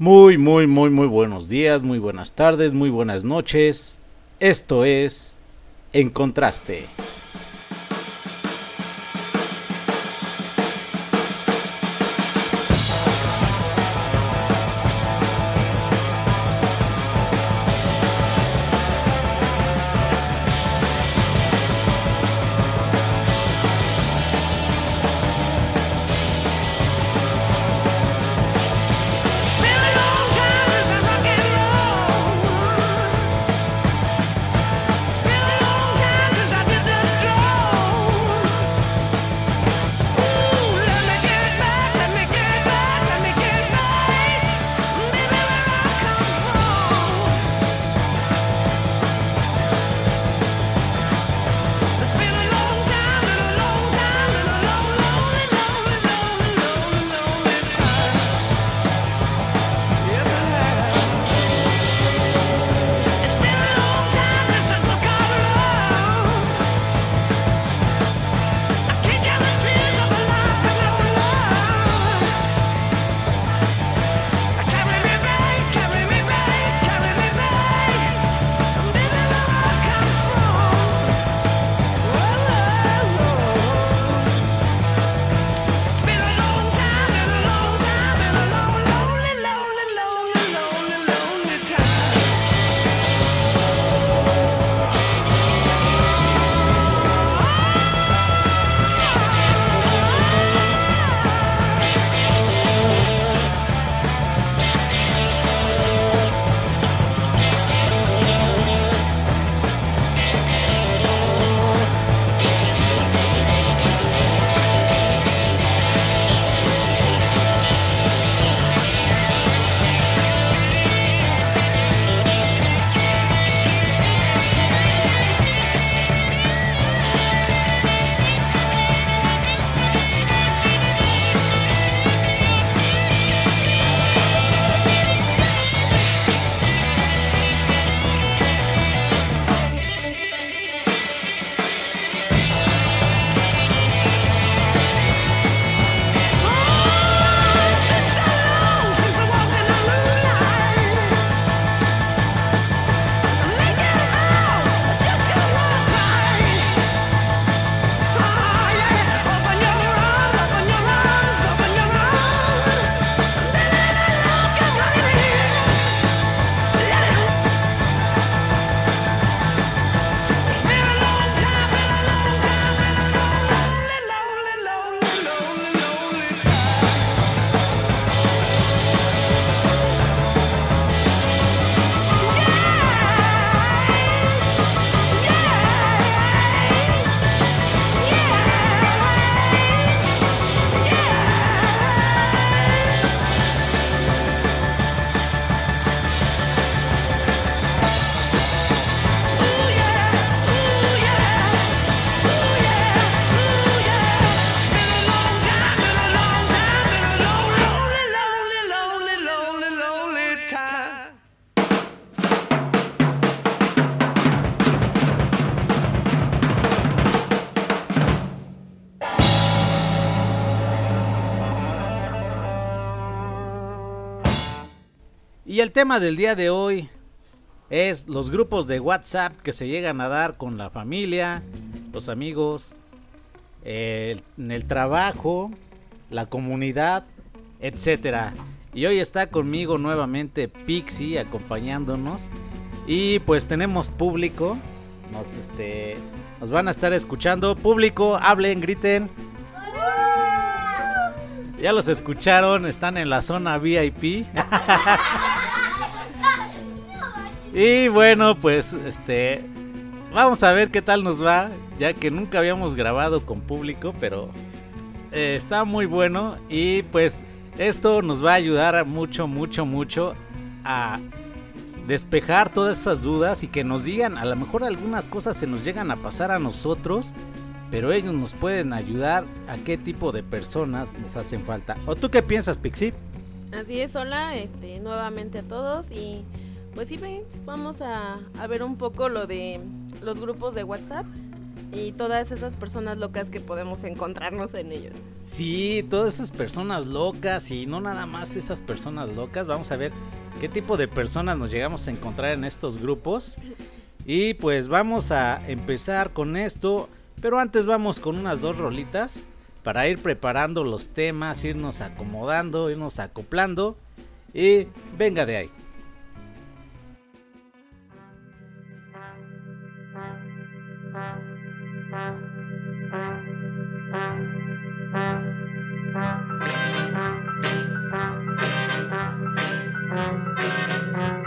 Muy, muy, muy, muy buenos días, muy buenas tardes, muy buenas noches. Esto es En Contraste. Tema del día de hoy es los grupos de WhatsApp que se llegan a dar con la familia, los amigos, en el trabajo, la comunidad, etcétera. Y hoy está conmigo nuevamente Pixie acompañándonos. Y pues tenemos público. Nos este nos van a estar escuchando. Público, hablen, griten. Ya los escucharon, están en la zona VIP. y bueno, pues este vamos a ver qué tal nos va, ya que nunca habíamos grabado con público, pero eh, está muy bueno y pues esto nos va a ayudar mucho, mucho, mucho a despejar todas esas dudas y que nos digan, a lo mejor algunas cosas se nos llegan a pasar a nosotros pero ellos nos pueden ayudar a qué tipo de personas nos hacen falta. ¿O tú qué piensas, Pixie? Así es, hola, este, nuevamente a todos y pues sí, vamos a, ver un poco lo de los grupos de WhatsApp. y todas esas personas locas que podemos encontrarnos en ellos. Sí, todas esas personas locas y no nada más esas personas locas. Vamos a ver qué tipo de personas nos llegamos a encontrar en estos grupos. Y pues vamos a empezar con esto, pero antes vamos con unas dos rolitas para ir preparando los temas, irnos acomodando, irnos acoplando y venga de ahí. Thank you.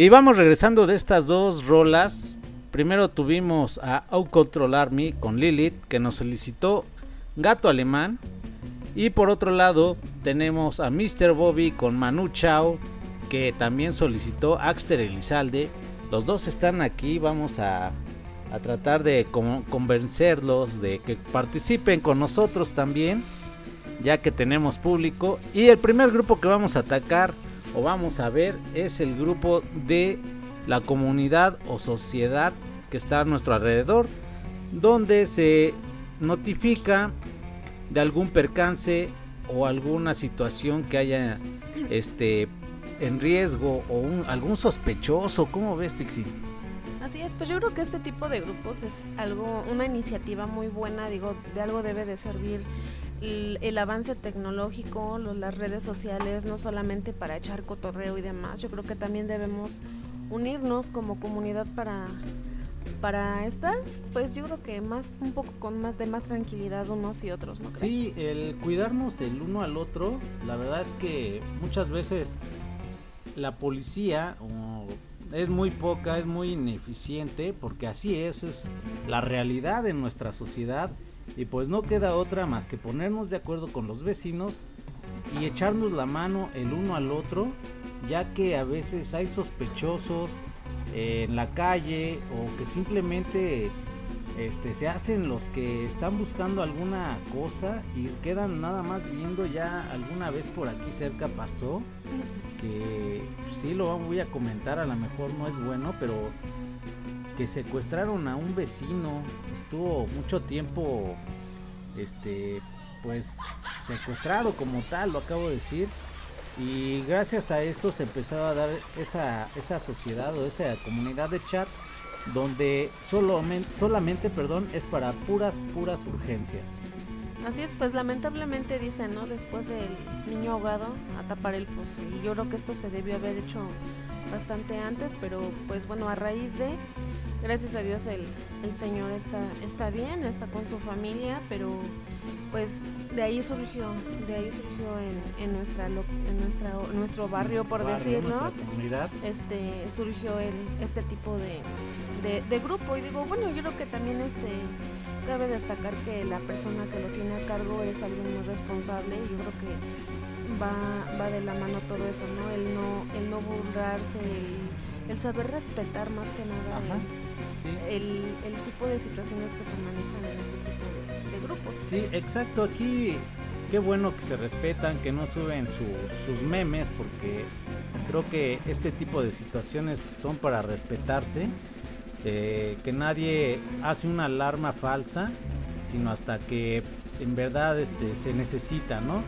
Y vamos regresando de estas dos rolas. Primero tuvimos a Out Control Me con Lilith, que nos solicitó Gato Alemán. Y por otro lado, tenemos a Mr. Bobby con Manu Chao, que también solicitó Axter Elizalde. Los dos están aquí, vamos a, a tratar de convencerlos de que participen con nosotros también, ya que tenemos público. Y el primer grupo que vamos a atacar o vamos a ver es el grupo de la comunidad o sociedad que está a nuestro alrededor, donde se notifica de algún percance o alguna situación que haya este en riesgo o algún sospechoso. ¿Cómo ves, Pixie? Así es, pues yo creo que este tipo de grupos es algo, una iniciativa muy buena, digo, de algo debe de servir el, avance tecnológico, las redes sociales, no solamente para echar cotorreo y demás, yo creo que también debemos unirnos como comunidad para para estar, pues yo creo que más un poco con más de más tranquilidad unos y otros, ¿no Sí, el cuidarnos el uno al otro, la verdad es que muchas veces la policía es muy poca, es muy ineficiente, porque así es, es la realidad en nuestra sociedad y pues no queda otra más que ponernos de acuerdo con los vecinos y echarnos la mano el uno al otro, ya que a veces hay sospechosos en la calle o que simplemente este, se hacen los que están buscando alguna cosa y quedan nada más viendo ya alguna vez por aquí cerca pasó que sí lo voy a comentar a lo mejor no es bueno pero que secuestraron a un vecino, estuvo mucho tiempo este pues secuestrado como tal, lo acabo de decir. Y gracias a esto se empezó a dar esa, esa sociedad o esa comunidad de chat donde solamente, solamente perdón, es para puras, puras urgencias. Así es, pues lamentablemente dicen, ¿no? Después del niño ahogado a tapar el pozo. Y yo creo que esto se debió haber hecho bastante antes, pero pues bueno, a raíz de gracias a Dios el, el Señor está, está bien, está con su familia, pero pues de ahí surgió, de ahí surgió en, en nuestra en nuestra nuestro barrio por decirlo, este surgió el, este tipo de, de, grupo. Y digo bueno yo creo que también este cabe destacar que la persona que lo tiene a cargo es alguien muy responsable. Y yo creo que va, va de la mano todo eso, ¿no? El no, el no burlarse, el el saber respetar más que nada el, el, tipo de situaciones que se manejan en ese tipo de, de grupos. Sí, exacto. Aquí qué bueno que se respetan, que no suben sus, memes, porque creo que este tipo de situaciones son para respetarse, eh, que nadie hace una alarma falsa, sino hasta que en verdad este, se necesita, ¿no?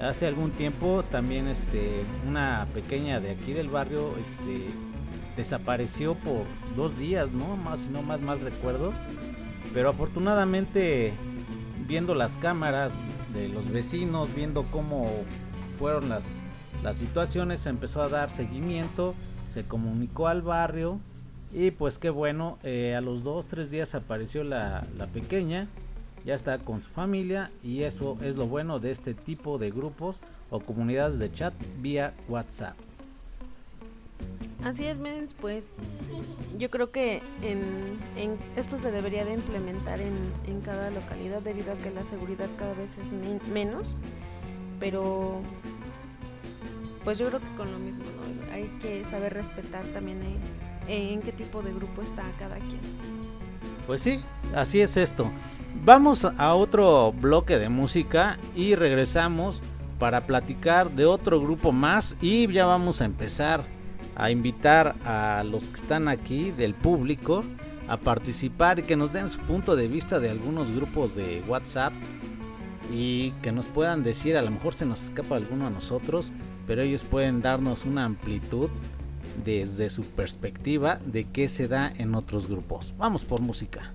Hace algún tiempo también este, una pequeña de aquí del barrio este, desapareció por dos días, ¿no? Más si no más mal recuerdo. Pero afortunadamente viendo las cámaras, de los vecinos, viendo cómo fueron las, las situaciones, se empezó a dar seguimiento, se comunicó al barrio y pues qué bueno, eh, a los dos, tres días apareció la, la pequeña, ya está con su familia y eso es lo bueno de este tipo de grupos o comunidades de chat vía WhatsApp. Así es, Mens, pues yo creo que en, esto se debería de implementar en, cada localidad debido a que la seguridad cada vez es menos, pero pues yo creo que con lo mismo, ¿no? Hay que saber respetar también en, en qué tipo de grupo está cada quien. Pues sí, así es esto. Vamos a otro bloque de música y regresamos para platicar de otro grupo más y ya vamos a empezar a invitar a los que están aquí del público a participar y que nos den su punto de vista de algunos grupos de WhatsApp y que nos puedan decir, a lo mejor se nos escapa alguno a nosotros, pero ellos pueden darnos una amplitud desde su perspectiva de qué se da en otros grupos. Vamos por música.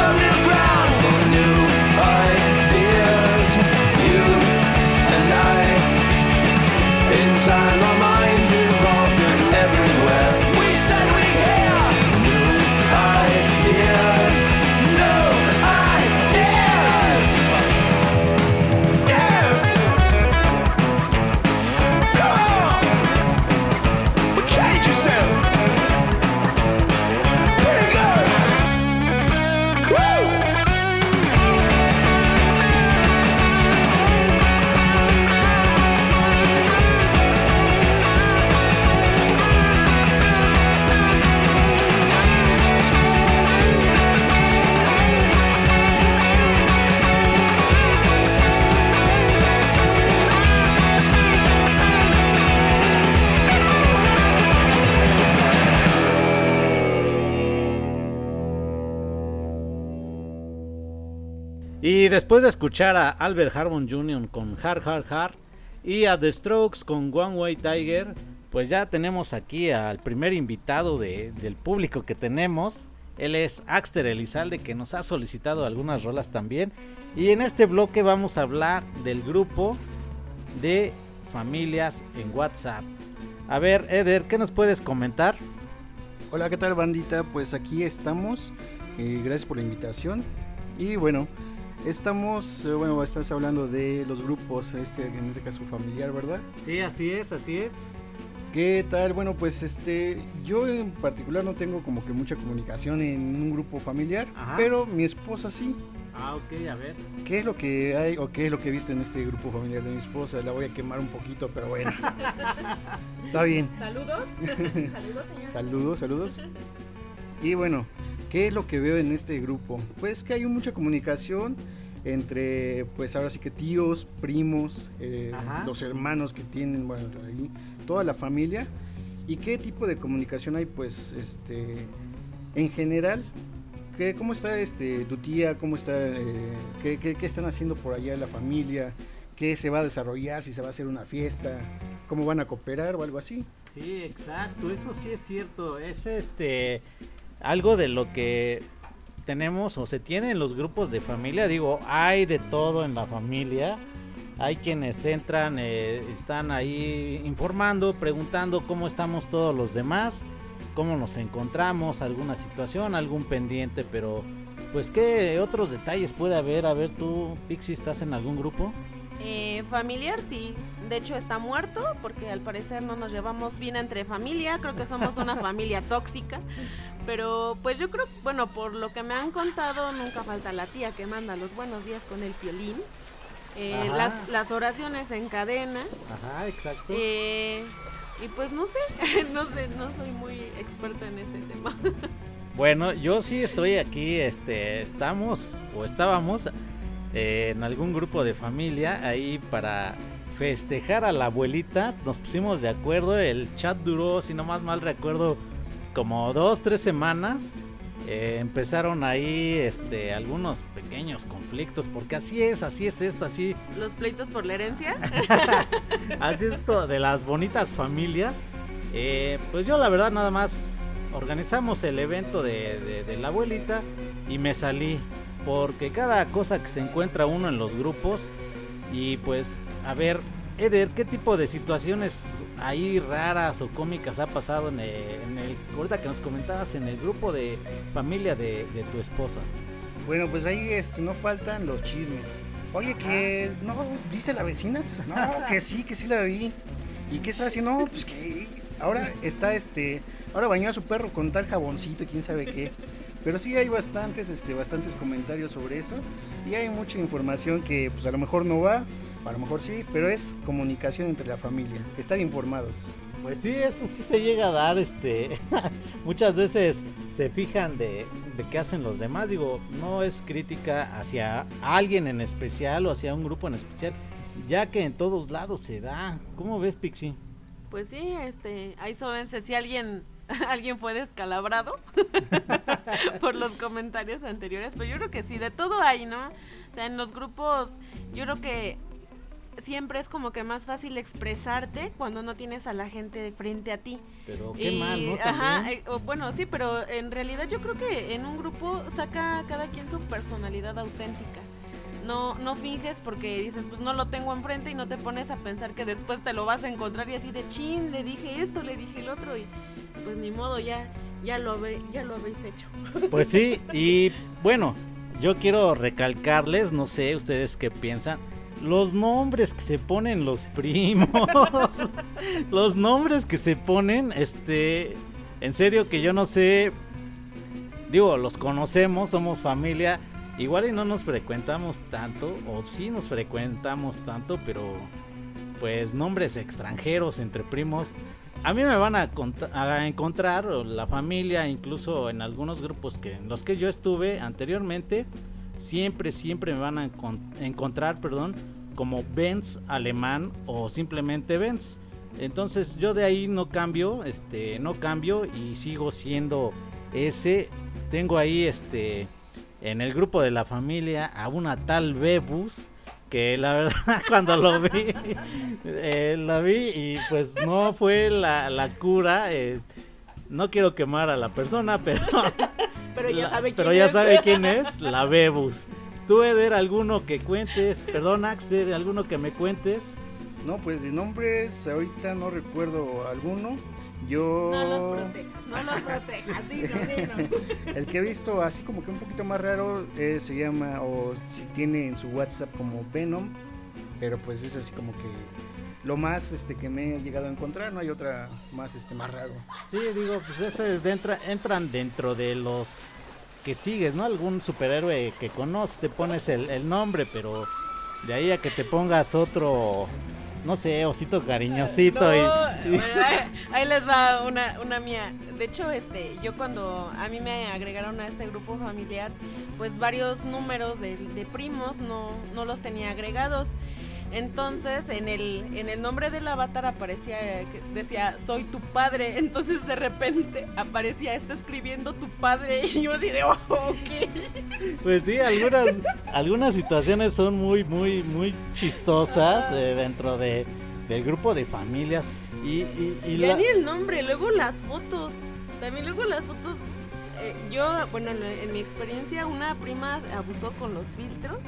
so Y después de escuchar a Albert Harmon Jr. con Hard Hard Hard y a The Strokes con One Way Tiger, pues ya tenemos aquí al primer invitado del público que tenemos. Él es Axter Elizalde que nos ha solicitado algunas rolas también. Y en este bloque vamos a hablar del grupo de familias en WhatsApp. A ver, Eder, ¿qué nos puedes comentar? Hola, ¿qué tal bandita? Pues aquí estamos. Eh, gracias por la invitación. Y bueno, estamos, eh, bueno, estás hablando de los grupos, este, en este caso familiar, ¿verdad? Sí, así es, así es. ¿Qué tal? Bueno, pues este, yo en particular no tengo como que mucha comunicación en un grupo familiar, pero mi esposa sí. Ah, ok, a ver. ¿Qué es lo que hay o qué es lo que he visto en este grupo familiar de mi esposa? La voy a quemar un poquito, pero bueno. Está bien. Saludos. saludos, señor. Saludos, saludos. Y bueno, ¿qué es lo que veo en este grupo? Pues que hay mucha comunicación entre, pues ahora sí que tíos, primos, eh, los hermanos que tienen, bueno, ahí toda la familia. ¿Y qué tipo de comunicación hay? Pues este, en general, ¿qué, ¿cómo está este, tu tía? ¿Cómo está, eh, qué, qué, están haciendo por allá la familia? ¿Qué se va a desarrollar? ¿Si se va a hacer una fiesta? ¿Cómo van a cooperar o algo así? Sí, exacto, eso sí es cierto. Es este algo de lo que tenemos o se tiene en los grupos de familia. Digo, hay de todo en la familia hay quienes entran, eh, están ahí informando, preguntando cómo estamos todos los demás, cómo nos encontramos, alguna situación, algún pendiente, pero pues qué otros detalles puede haber. A ver, tú, Pixie, ¿estás en algún grupo? Eh, familiar, sí. De hecho, está muerto porque al parecer no nos llevamos bien entre familia. Creo que somos una familia tóxica. Pero pues yo creo, bueno, por lo que me han contado, nunca falta la tía que manda los buenos días con el piolín. Eh, las, las, oraciones en cadena. Ajá, exacto. Eh, y pues no sé, no sé, no soy muy experta en ese tema. Bueno, yo sí estoy aquí, este, estamos o estábamos eh, en algún grupo de familia ahí para festejar a la abuelita. Nos pusimos de acuerdo, el chat duró, si no más mal recuerdo, como dos, tres semanas. Eh, empezaron ahí este algunos pequeños conflictos porque así es así es esto así los pleitos por la herencia así es esto de las bonitas familias eh, pues yo la verdad nada más organizamos el evento de, de la abuelita y me salí porque cada cosa que se encuentra uno en los grupos y pues a ver Eder, ¿qué tipo de situaciones ahí raras o cómicas ha pasado en el, ahorita que nos comentabas en el grupo de familia de, tu esposa? Bueno, pues ahí este, no faltan los chismes. Oye, que no, ¿viste la vecina? No, que sí, que sí la vi. ¿Y qué está haciendo? No, pues que ahora está este, ahora bañó a su perro con tal jaboncito y quién sabe qué. Pero sí hay bastantes, este, bastantes comentarios sobre eso y hay mucha información que pues a lo mejor no va, a lo mejor sí, pero es comunicación entre la familia, estar informados. Pues sí, eso sí se llega a dar, este, muchas veces se fijan de, de qué hacen los demás, digo, no es crítica hacia alguien en especial o hacia un grupo en especial, ya que en todos lados se da. ¿Cómo ves, Pixie? Pues sí, este, ahí sobense si alguien alguien fue descalabrado por los comentarios anteriores, pero yo creo que sí, de todo hay, ¿no? O sea, en los grupos, yo creo que siempre es como que más fácil expresarte cuando no tienes a la gente de frente a ti. Pero qué mal, ¿no? Ajá, eh, bueno, sí, pero en realidad yo creo que en un grupo saca cada quien su personalidad auténtica. No, no finges porque dices, pues no lo tengo enfrente y no te pones a pensar que después te lo vas a encontrar y así de chin, le dije esto, le dije el otro y pues ni modo, ya, ya, lo, ya lo habéis hecho. Pues sí, y bueno, yo quiero recalcarles, no sé ustedes qué piensan, los nombres que se ponen los primos, los nombres que se ponen, este, en serio que yo no sé, digo, los conocemos, somos familia, igual y no nos frecuentamos tanto, o sí nos frecuentamos tanto, pero pues nombres extranjeros entre primos, a mí me van a, encontrar la familia, incluso en algunos grupos que en los que yo estuve anteriormente, siempre, siempre me van a encontrar, perdón, como Benz alemán o simplemente Benz. Entonces yo de ahí no cambio, este, no cambio y sigo siendo ese. Tengo ahí este en el grupo de la familia a una tal Bebus que la verdad cuando lo vi, eh, la vi y pues no fue la, la cura. No quiero quemar a la persona, pero, pero ya, sabe, quién pero ya sabe quién es, la Bebus. Tú, Eder, alguno que cuentes, perdón, Axel, alguno que me cuentes. No, pues de nombres ahorita no recuerdo alguno. Yo... No los protejas, no los protejas, dilo, El que he visto así como que un poquito más raro eh, se llama, o si tiene en su WhatsApp como Venom, pero pues es así como que lo más este que me he llegado a encontrar, no hay otra más este más raro. Sí, digo, pues ese es entran dentro de los que sigues, ¿no? Algún superhéroe que conoces, te pones el, el nombre, pero de ahí a que te pongas otro no sé, osito cariñosito. y, ahí, les va una, una mía. De hecho, este, yo cuando a mí me agregaron a este grupo familiar, pues varios números de, de primos no, no los tenía agregados. Entonces, en el, en el nombre del avatar aparecía, decía, soy tu padre. Entonces, de repente aparecía, está escribiendo tu padre. Y yo dije, oh, ok. Pues sí, algunas, algunas situaciones son muy, muy, muy chistosas eh, dentro de, del grupo de familias. Y, y, y ni el nombre, luego las fotos. También luego las fotos. Eh, yo, bueno, en mi experiencia, una prima abusó con los filtros.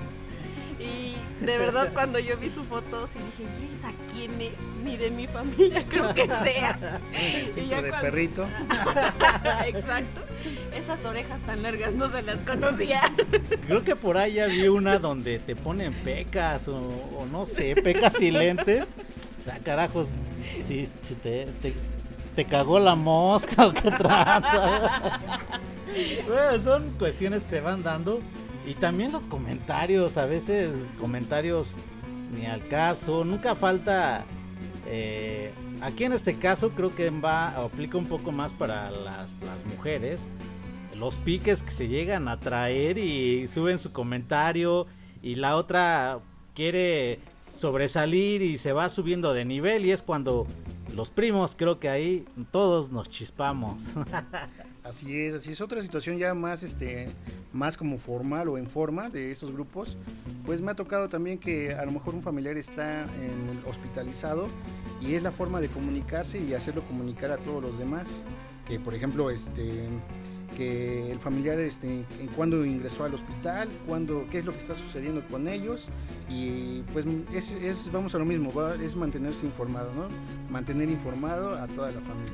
Y de verdad cuando yo vi su foto sí dije, ¿y esa quién es? Ni de mi familia creo que sea. y ya de perrito. Exacto. Esas orejas tan largas no se las conocía. Creo que por ahí ya vi una donde te ponen pecas o, no sé, pecas y lentes. O sea, carajos, si, te, te, cagó la mosca o qué tranza. bueno, son cuestiones que se van dando y también los comentarios, a veces comentarios ni al caso, nunca falta... Eh, aquí en este caso creo que va, aplica un poco más para las, las mujeres. Los piques que se llegan a traer y suben su comentario y la otra quiere sobresalir y se va subiendo de nivel y es cuando los primos creo que ahí todos nos chispamos. Así es, así es otra situación ya más este más como formal o en forma de estos grupos. Pues me ha tocado también que a lo mejor un familiar está en el hospitalizado y es la forma de comunicarse y hacerlo comunicar a todos los demás, que por ejemplo este que el familiar este en cuándo ingresó al hospital, cuándo qué es lo que está sucediendo con ellos y pues es, es vamos a lo mismo, es mantenerse informado, ¿no? Mantener informado a toda la familia.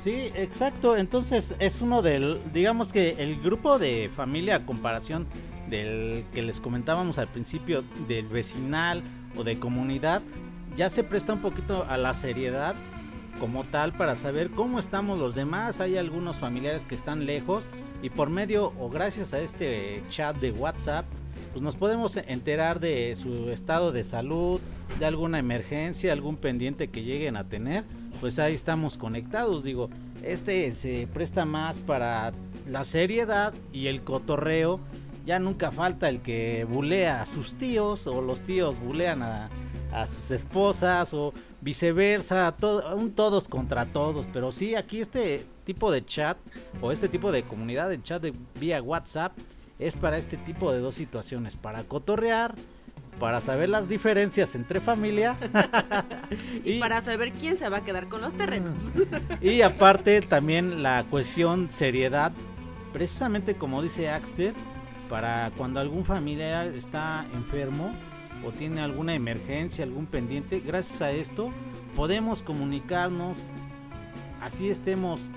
Sí, exacto. Entonces es uno del, digamos que el grupo de familia a comparación del que les comentábamos al principio, del vecinal o de comunidad, ya se presta un poquito a la seriedad como tal para saber cómo estamos los demás. Hay algunos familiares que están lejos y por medio o gracias a este chat de WhatsApp, pues nos podemos enterar de su estado de salud, de alguna emergencia, algún pendiente que lleguen a tener pues ahí estamos conectados. Digo, este se presta más para la seriedad y el cotorreo. Ya nunca falta el que bulea a sus tíos o los tíos bulean a, sus esposas o viceversa, un todos contra todos. Pero sí, aquí este tipo de chat o este tipo de comunidad de chat de, vía WhatsApp es para este tipo de dos situaciones, para cotorrear para saber las diferencias entre familia y, para saber quién se va a quedar con los terrenos. y aparte también la cuestión seriedad, precisamente como dice Axter, para cuando algún familiar está enfermo o tiene alguna emergencia, algún pendiente, gracias a esto podemos comunicarnos, así estemos,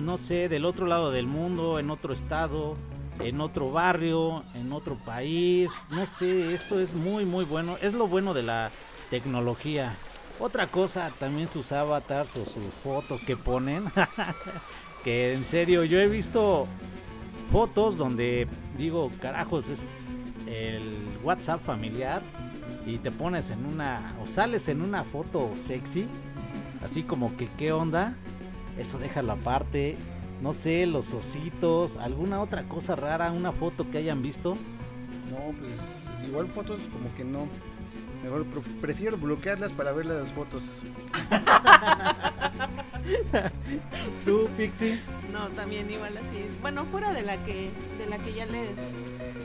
no sé, del otro lado del mundo, en otro estado, en otro barrio, en otro país. No sé, esto es muy, muy bueno. Es lo bueno de la tecnología. Otra cosa, también sus avatars o sus fotos que ponen. que en serio, yo he visto fotos donde digo, carajos, es el WhatsApp familiar y te pones en una o sales en una foto sexy, así como que qué onda, eso déjalo aparte no sé, los ositos, alguna otra cosa rara, una foto que hayan visto. No, pues igual fotos como que no. Mejor prefiero bloquearlas para ver las fotos. ¿Tú, Pixie? no, también igual así. Bueno, fuera de la que de la que ya les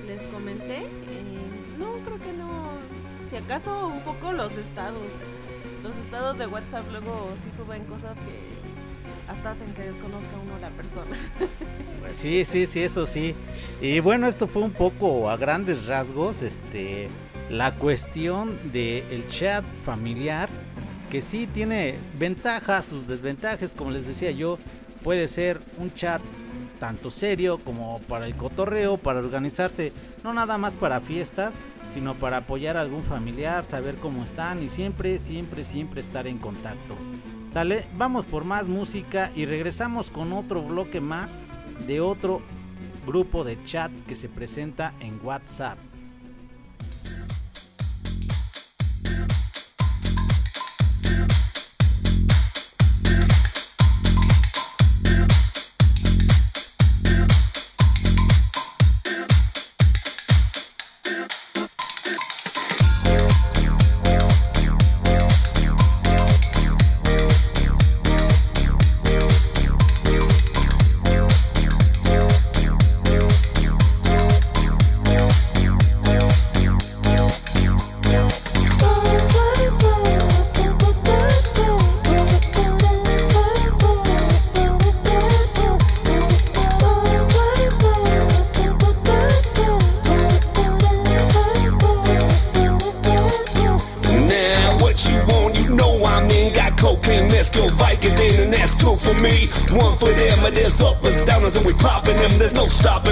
les comenté, eh, no creo que no. Si acaso un poco los estados, los estados de WhatsApp luego sí suben cosas que hasta hacen que desconozca uno la persona. Pues sí, sí, sí, eso sí. Y bueno, esto fue un poco a grandes rasgos, este, la cuestión del el chat familiar, que sí tiene ventajas, sus desventajas, como les decía yo, puede ser un chat tanto serio como para el cotorreo, para organizarse, no nada más para fiestas, sino para apoyar a algún familiar, saber cómo están y siempre, siempre, siempre estar en contacto. Sale, vamos por más música y regresamos con otro bloque más de otro grupo de chat que se presenta en WhatsApp.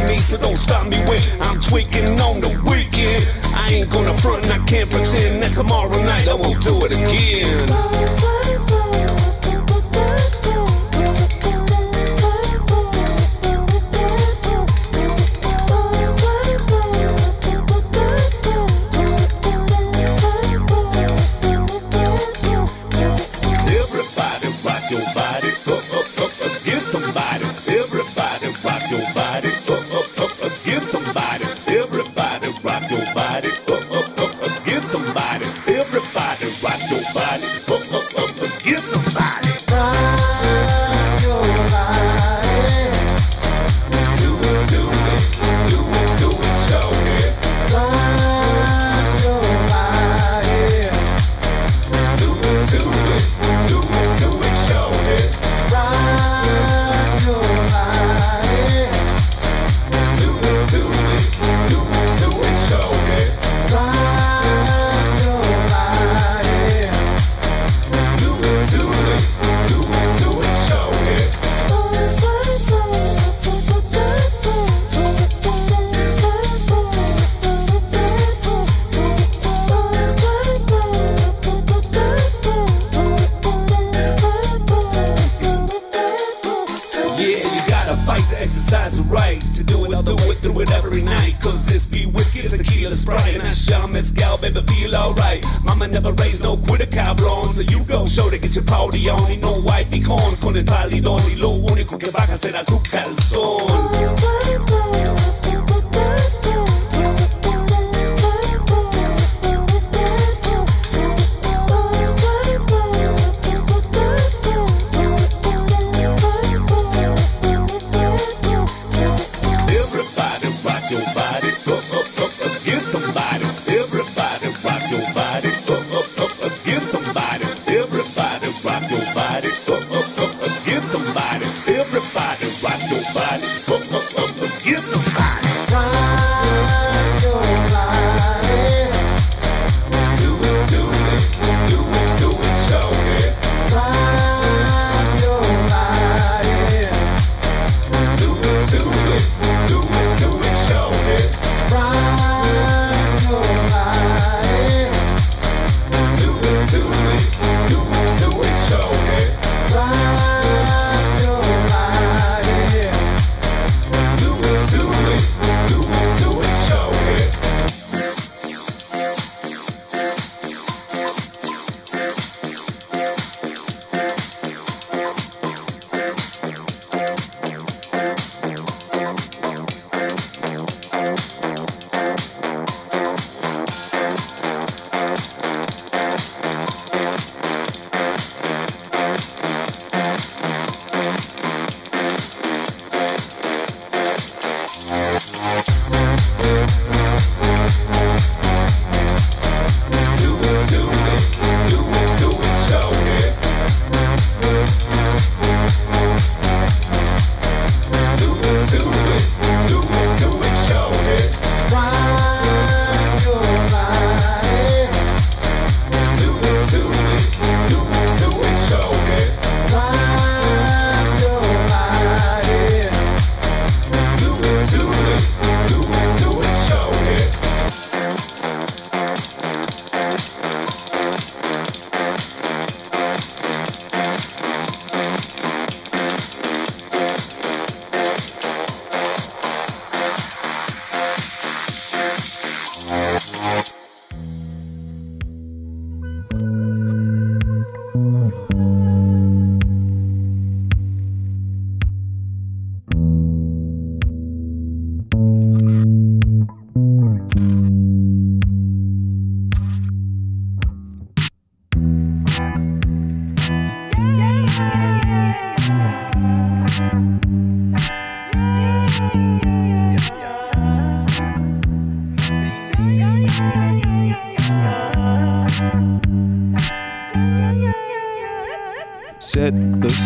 me some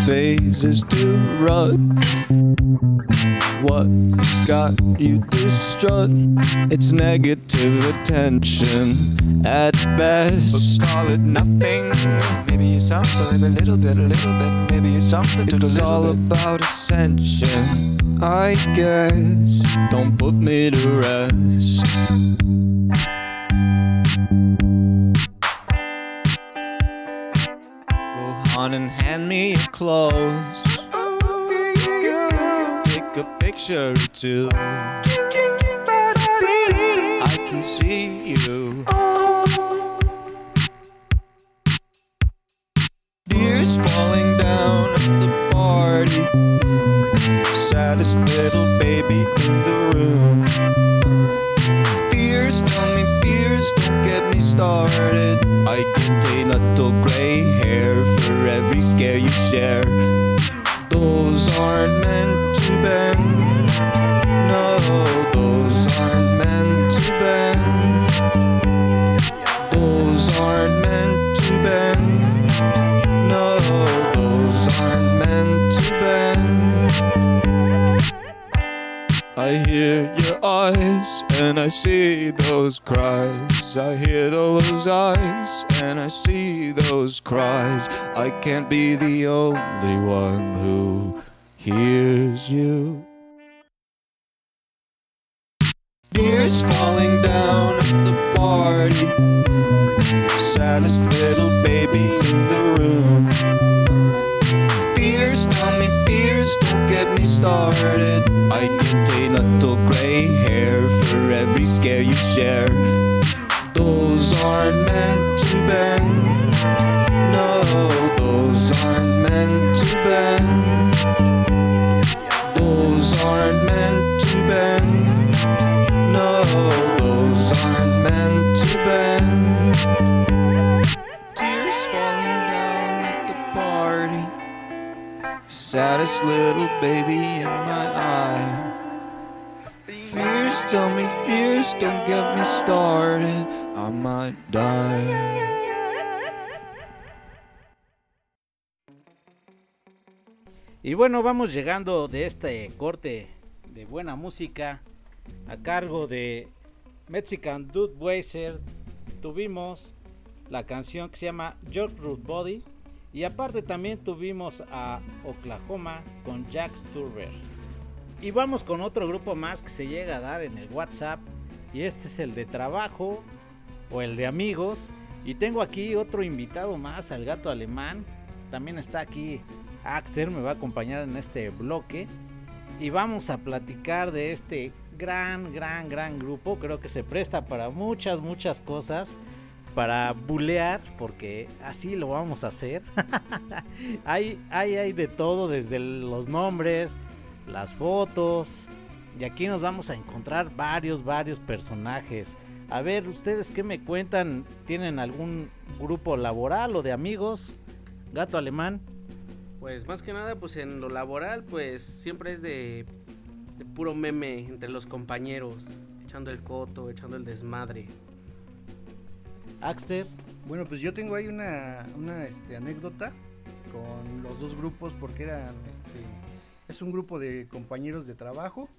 phases to run. What's got you distraught? It's negative attention at best. But call it nothing. Maybe something, a little bit, a little bit. Maybe something to It's all about ascension, I guess. Don't put me to rest. Saddest little baby in the room. Fears, tell me fears, don't get me started. I get a little gray hair for every scare you share. Those aren't meant I see those cries. I hear those eyes and I see those cries. I can't be the only one who hears you. Tears falling down at the party. Saddest little baby in the room. Fears, tell me fears, don't get me started. I get a little gray scare you share. Those aren't meant to bend. No, those aren't meant to bend. Those aren't meant to bend. No, those aren't meant to bend. Tears falling down at the party. Saddest little baby in my eye. Fears, tell me fears, don't get me started. I might die. Y bueno, vamos llegando de este corte de buena música a cargo de Mexican Dude Weiser. Tuvimos la canción que se llama York Root Body. Y aparte también tuvimos a Oklahoma con Jax Turber. Y vamos con otro grupo más que se llega a dar en el WhatsApp. Y este es el de trabajo o el de amigos. Y tengo aquí otro invitado más, al gato alemán. También está aquí Axter, me va a acompañar en este bloque. Y vamos a platicar de este gran, gran, gran grupo. Creo que se presta para muchas, muchas cosas. Para bulear, porque así lo vamos a hacer. hay, hay, hay de todo, desde los nombres, las fotos. Y aquí nos vamos a encontrar varios, varios personajes. A ver, ¿ustedes qué me cuentan? ¿Tienen algún grupo laboral o de amigos? Gato alemán. Pues más que nada, pues en lo laboral, pues siempre es de, de puro meme entre los compañeros, echando el coto, echando el desmadre. Axter. Bueno, pues yo tengo ahí una, una este, anécdota con los dos grupos porque eran, este, es un grupo de compañeros de trabajo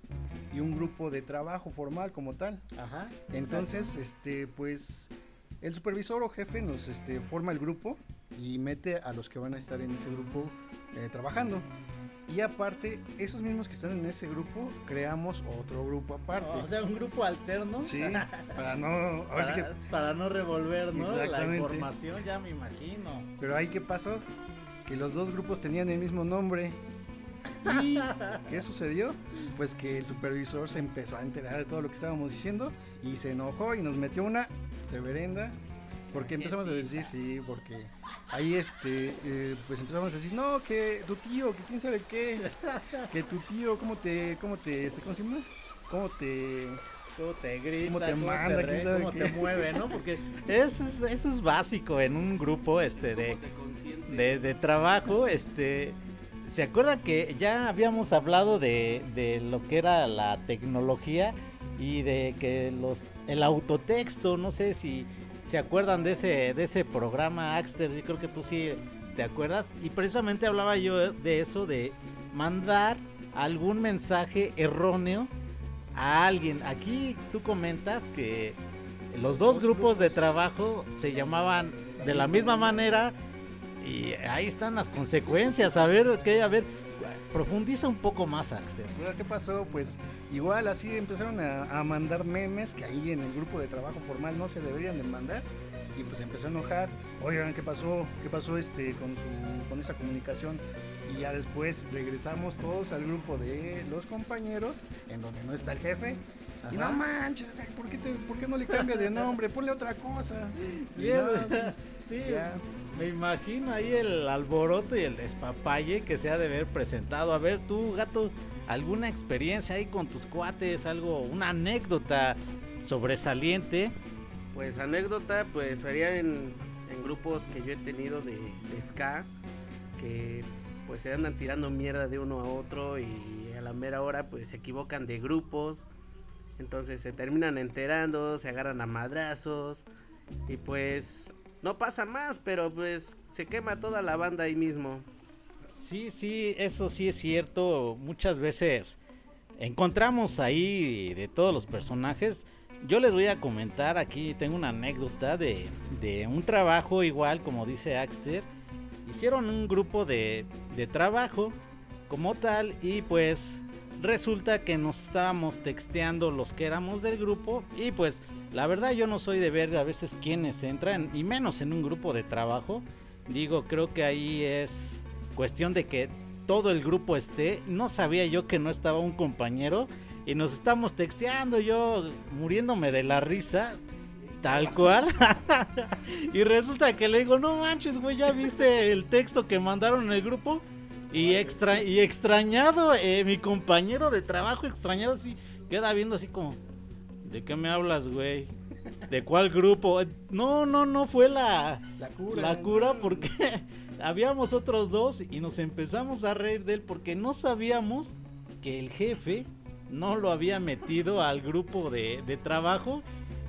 y un grupo de trabajo formal como tal. Ajá. Entonces, este, pues el supervisor o jefe nos este, forma el grupo y mete a los que van a estar en ese grupo eh, trabajando. Y aparte, esos mismos que están en ese grupo, creamos otro grupo aparte. O sea, un grupo alterno. Sí, para no. ahora para, sí que- para no revolver, ¿no? La información, ya me imagino. pero ahí, ¿qué pasó? Que los dos grupos tenían el mismo nombre. ¿Y qué sucedió? Pues que el supervisor se empezó a enterar de todo lo que estábamos diciendo y se enojó y nos metió una reverenda. Porque empezamos a decir, sí, porque ahí este, eh, pues empezamos a decir, no, que tu tío, que quién sabe qué, que tu tío, ¿cómo te, cómo te, este, cómo se llama? ¿Cómo te, ¿Cómo te grita? ¿Cómo te manda? re- ¿Quién sabe ¿Cómo te mueve, no? Porque eso es, eso es básico en un grupo este de, Te de, de trabajo. Este, ¿Se acuerdan que ya habíamos hablado de, de lo que era la tecnología y de que los el autotexto, no sé si se acuerdan de ese, de ese programa, Axter, yo creo que tú sí te acuerdas. Y precisamente hablaba yo de eso, de mandar algún mensaje erróneo a alguien. Aquí tú comentas que los dos grupos de trabajo se llamaban de la misma manera y ahí están las consecuencias. A ver, ¿qué? A ver, profundiza un poco más, Axel. ¿Qué pasó? Pues igual así empezaron a, a, mandar memes que ahí en el grupo de trabajo formal no se deberían de mandar. Y pues empezó a enojar. Oigan, ¿qué pasó? ¿Qué pasó este con su con esa comunicación? Y ya después regresamos todos al grupo de los compañeros, en donde no está el jefe. Ajá. Y no manches, ¿por qué, te, ¿por qué, no le cambia de nombre? Ponle otra cosa. Y no, sí, ya. Me imagino ahí el alboroto y el despapalle que se ha de haber presentado. A ver, tú, gato, ¿alguna experiencia ahí con tus cuates? Algo, una anécdota sobresaliente. Pues anécdota, pues sería en, grupos que yo he tenido de ska, que pues se andan tirando mierda de uno a otro y a la mera hora pues se equivocan de grupos. Entonces se terminan enterando, se agarran a madrazos y pues no pasa más, pero pues se quema toda la banda ahí mismo. Sí, sí, eso sí es cierto. Muchas veces encontramos ahí de todos los personajes. Yo les voy a comentar aquí, tengo una anécdota de, de un trabajo igual como dice Axter hicieron un grupo de, de, trabajo como tal y pues resulta que nos estábamos texteando los que éramos del grupo y pues la verdad yo no soy de ver a veces quiénes entran y menos en un grupo de trabajo. Digo, creo que ahí es cuestión de que todo el grupo esté. No sabía yo que no estaba un compañero y nos estamos texteando yo muriéndome de la risa Tal cual. y resulta que le digo, no manches, güey, ¿ya viste el texto que mandaron en el grupo? Y, extra y extrañado, eh, mi compañero de trabajo extrañado así, queda viendo así como, ¿de qué me hablas, güey? ¿De cuál grupo? No, no, no fue la, la cura. La cura porque habíamos otros dos y nos empezamos a reír de él porque no sabíamos que el jefe no lo había metido al grupo de, de trabajo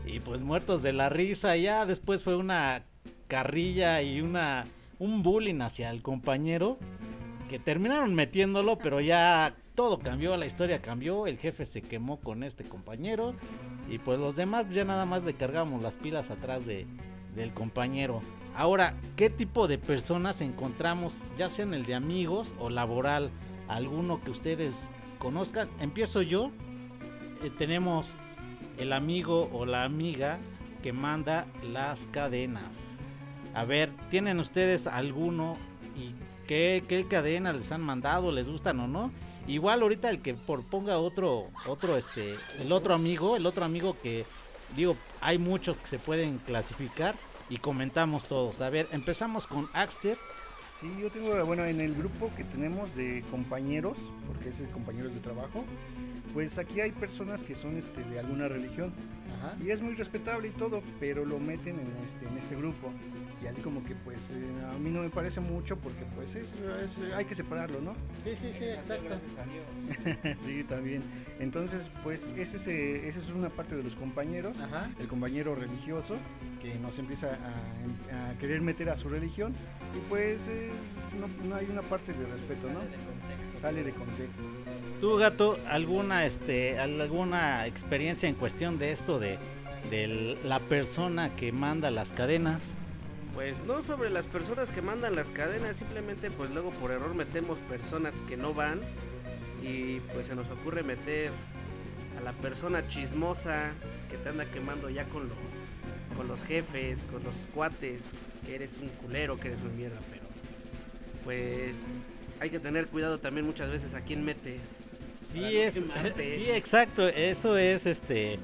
y pues muertos de la risa. Ya después fue una carrilla y una un bullying hacia el compañero que terminaron metiéndolo, pero ya todo cambió, la historia cambió, el jefe se quemó con este compañero y pues los demás ya nada más le cargamos las pilas atrás de, del compañero. Ahora, ¿qué tipo de personas encontramos, ya sea en el de amigos o laboral? Alguno que ustedes conozcan. Empiezo yo. Eh, tenemos el amigo o la amiga que manda las cadenas. A ver, ¿tienen ustedes alguno y qué, qué cadena les han mandado? ¿Les gustan o no? Igual ahorita el que por ponga otro, otro, este, el otro amigo, el otro amigo que digo, hay muchos que se pueden clasificar y comentamos todos. A ver, empezamos con Axter. Sí, yo tengo, bueno, en el grupo que tenemos de compañeros, porque es de compañeros de trabajo, pues aquí hay personas que son este, de alguna religión. Ajá. Y es muy respetable y todo, pero lo meten en este, en este grupo. Y así como que pues eh, a mí no me parece mucho porque pues es, es, hay que separarlo, ¿no? Sí, sí, sí, exacto. sí, también. Entonces pues ese, ese, esa es una parte de los compañeros, Ajá. el compañero religioso que nos empieza a, a, querer meter a su religión y pues es, no, no, hay una parte de respeto, sale ¿no? De contexto. Sale de contexto. ¿Tú, gato, alguna, este, alguna experiencia en cuestión de esto de, de la persona que manda las cadenas? Pues no sobre las personas que mandan las cadenas, simplemente pues luego por error metemos personas que no van y pues se nos ocurre meter a la persona chismosa que te anda quemando ya con los con los jefes, con los cuates, que eres un culero, que eres un mierda, pero pues hay que tener cuidado también muchas veces a quién metes. Sí, es, sí, exacto, eso es este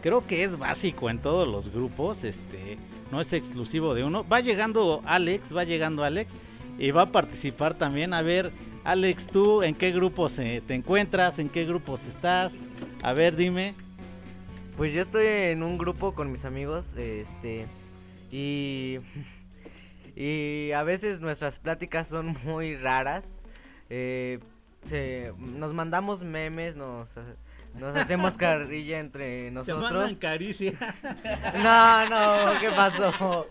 creo que es básico en todos los grupos, este no es exclusivo de uno. Va llegando Alex, va llegando Alex y va a participar también. A ver, Alex, tú en qué grupos te encuentras, en qué grupos estás? A ver, dime. Pues yo estoy en un grupo con mis amigos, este, y, y a veces nuestras pláticas son muy raras. Eh, se, nos mandamos memes, nos nos hacemos carrilla entre Se nosotros. mandan caricia. No, no, ¿qué pasó?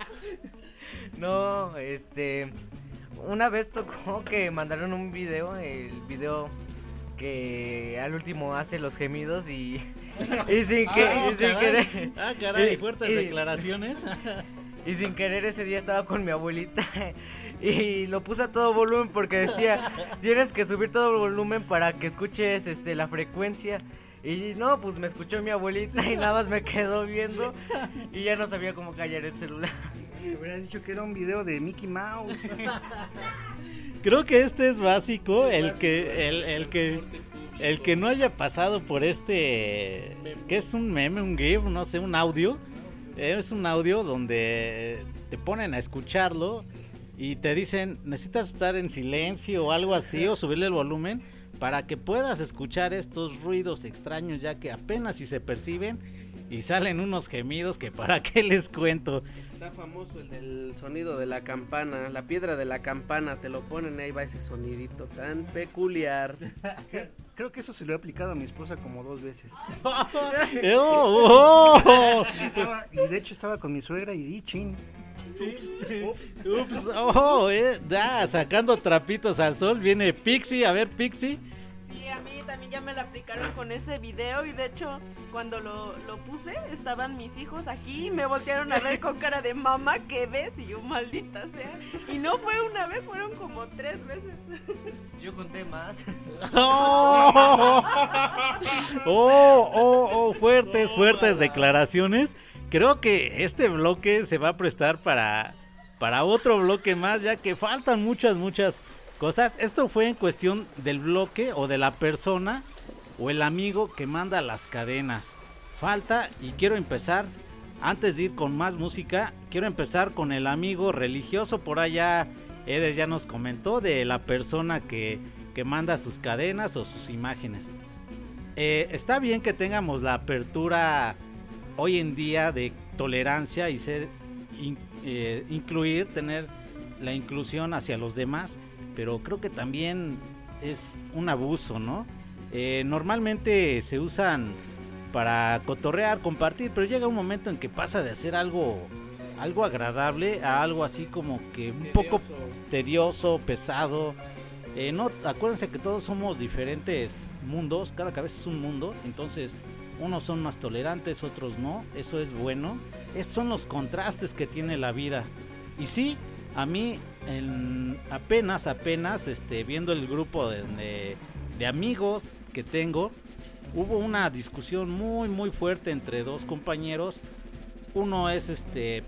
No, este. Una vez tocó que mandaron un video, el video que al último hace los gemidos y. Y sin, que, Ah, y sin caray. querer. Ah, caray, fuertes y- declaraciones. Y sin querer ese día estaba con mi abuelita y lo puse a todo volumen porque decía, tienes que subir todo el volumen para que escuches este la frecuencia. Y no, pues me escuchó mi abuelita y nada más me quedó viendo y ya no sabía cómo callar el celular. Me hubieras dicho que era un video de Mickey Mouse. Creo que este es básico, el que, el, el que, el que no haya pasado por este, que es un meme, un GIF, no sé, un audio. Es un audio donde te ponen a escucharlo y te dicen necesitas estar en silencio o algo así o subirle el volumen para que puedas escuchar estos ruidos extraños ya que apenas si se perciben y salen unos gemidos que para qué les cuento. Está famoso el del sonido de la campana, la piedra de la campana, te lo ponen ahí va ese sonidito tan peculiar. Creo que eso se lo he aplicado a mi esposa como dos veces. ¡Oh, oh! Y, estaba- y de hecho estaba con mi suegra y di chin. Ups, oh, eh, da, sacando trapitos al sol, viene Pixie, a ver Pixie. Sí, a mí también ya me lo aplicaron con ese video y de hecho cuando lo, lo puse estaban mis hijos aquí y me voltearon a ver con cara de mamá, ¿qué ves? Y yo maldita sea. Y no fue una vez, fueron como tres veces. Yo conté más. Oh, oh, oh, oh, fuertes, fuertes declaraciones. Creo que este bloque se va a prestar para, para otro bloque más, ya que faltan muchas, muchas cosas. Esto fue en cuestión del bloque o de la persona o el amigo que manda las cadenas. Falta y quiero empezar, antes de ir con más música, quiero empezar con el amigo religioso. Por allá, Eder ya nos comentó de la persona que, que manda sus cadenas o sus imágenes. Eh, está bien que tengamos la apertura hoy en día de tolerancia y ser in- eh, incluir, tener la inclusión hacia los demás, pero creo que también es un abuso, ¿no? Eh, normalmente se usan para cotorrear, compartir, pero llega un momento en que pasa de hacer algo algo agradable a algo así como que un poco tedioso, pesado. Eh, no, acuérdense que todos somos diferentes mundos, cada cabeza es un mundo, entonces unos son más tolerantes, otros no, eso es bueno. Estos son los contrastes que tiene la vida. Y sí, a mí en- apenas, apenas, este, viendo el grupo de, de- amigos que tengo, hubo una discusión muy, muy fuerte entre dos compañeros. Uno es este,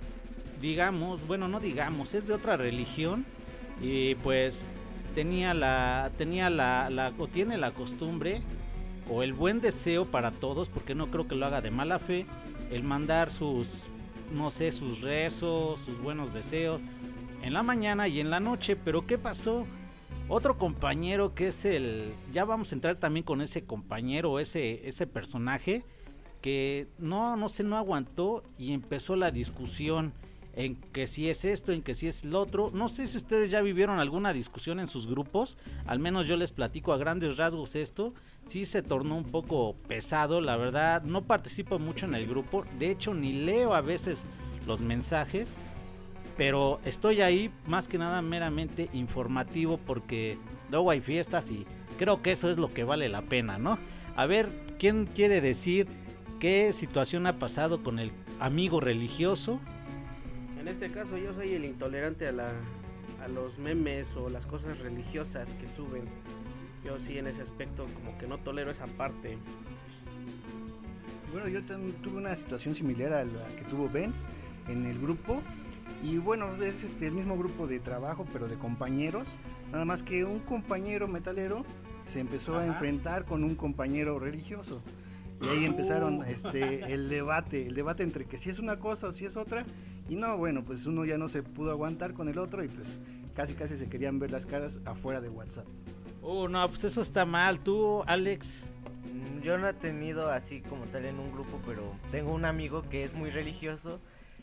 digamos, bueno, no digamos, es de otra religión y pues tenía la, tenía la, la, o tiene la costumbre o el buen deseo para todos, porque no creo que lo haga de mala fe, el mandar sus, no sé, sus rezos, sus buenos deseos en la mañana y en la noche, pero ¿qué pasó? Otro compañero que es el, ya vamos a entrar también con ese compañero, ese, ese personaje que no, no se no aguantó y empezó la discusión en que si es esto, en que si es lo otro. No sé si ustedes ya vivieron alguna discusión en sus grupos, al menos yo les platico a grandes rasgos esto. Sí se tornó un poco pesado, la verdad, no participo mucho en el grupo, de hecho ni leo a veces los mensajes, pero estoy ahí más que nada meramente informativo porque luego hay fiestas y creo que eso es lo que vale la pena, ¿no? A ver, ¿quién quiere decir qué situación ha pasado con el amigo religioso? En este caso yo soy el intolerante a, la, a los memes o las cosas religiosas que suben. Yo sí en ese aspecto como que no tolero esa parte. Bueno, yo también tuve una situación similar a la que tuvo Benz en el grupo. Y bueno, es este, el mismo grupo de trabajo, pero de compañeros. Nada más que un compañero metalero se empezó a enfrentar con un compañero religioso. Y ahí empezaron este, el debate, el debate entre que si es una cosa o si es otra. Y no, bueno, pues uno ya no se pudo aguantar con el otro y pues casi casi se querían ver las caras afuera de WhatsApp. Oh, no, pues eso está mal. Tú, Alex. Mm, Yo no he tenido así como tal en un grupo, pero tengo un amigo que es muy religioso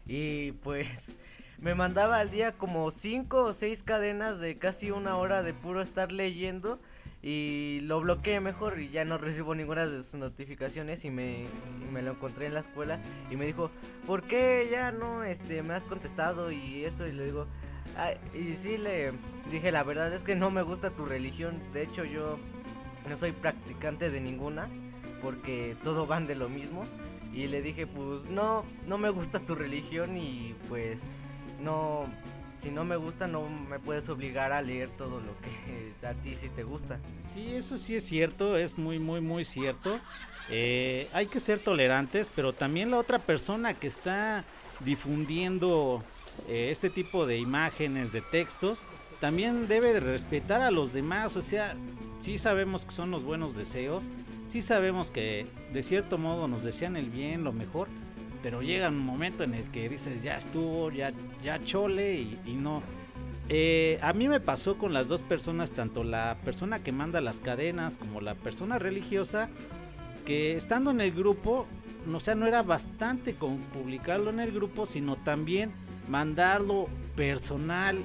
y pues me mandaba al día como cinco o seis cadenas de casi una hora de puro estar leyendo Y lo bloqueé mejor y ya no recibo ninguna de sus notificaciones y me, y me lo encontré en la escuela y me dijo, ¿por qué ya no este, me has contestado y eso? Y le digo, "Ay", y sí le dije, la verdad es que no me gusta tu religión, de hecho yo no soy practicante de ninguna porque todos van de lo mismo. Y le dije, pues no, no me gusta tu religión y pues no, si no me gusta no me puedes obligar a leer todo lo que a ti sí te gusta. Sí, eso sí es cierto, es muy, muy, muy cierto. Eh, hay que ser tolerantes, pero también la otra persona que está difundiendo eh, este tipo de imágenes, de textos, también debe de respetar a los demás. O sea, sí sabemos que son los buenos deseos, sí sabemos que de cierto modo nos desean el bien, lo mejor, pero llega un momento en el que dices, ya estuvo, ya, ya chole y, y no. Eh, a mí me pasó con las dos personas, tanto la persona que manda las cadenas como la persona religiosa, que estando en el grupo, o sea, no era bastante con publicarlo en el grupo, sino también mandarlo personal.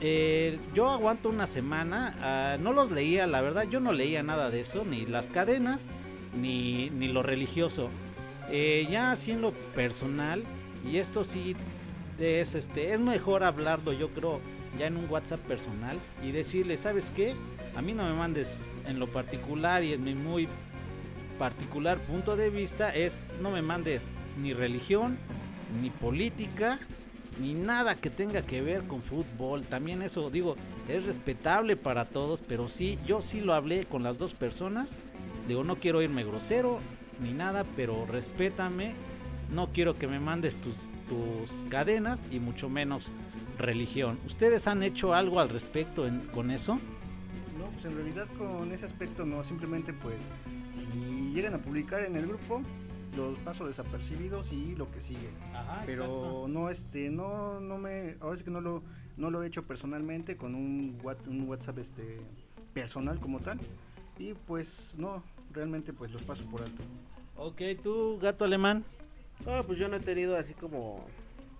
Eh, yo aguanto una semana, ah, no los leía, la verdad, yo no leía nada de eso, ni las cadenas, ni, ni lo religioso. Eh, ya así en lo personal, y esto sí es, este, es mejor hablarlo, yo creo, ya en un WhatsApp personal y decirle, ¿sabes qué? A mí no me mandes en lo particular y en mi muy particular punto de vista es no me mandes ni religión, ni política, ni nada que tenga que ver con fútbol. También eso digo, es respetable para todos, pero sí, yo sí lo hablé con las dos personas. Digo, no quiero irme grosero ni nada, pero respétame. No quiero que me mandes tus, cadenas y mucho menos religión. ¿Ustedes han hecho algo al respecto con eso? No, pues en realidad con ese aspecto no, simplemente pues si llegan a publicar en el grupo, los paso desapercibidos y lo que sigue. Pero no este no no me ahora sí que no lo no lo he hecho personalmente con un, what- un WhatsApp este personal como tal y pues no, realmente pues los paso por alto. Ok, tú, gato alemán. No, pues yo no he tenido así como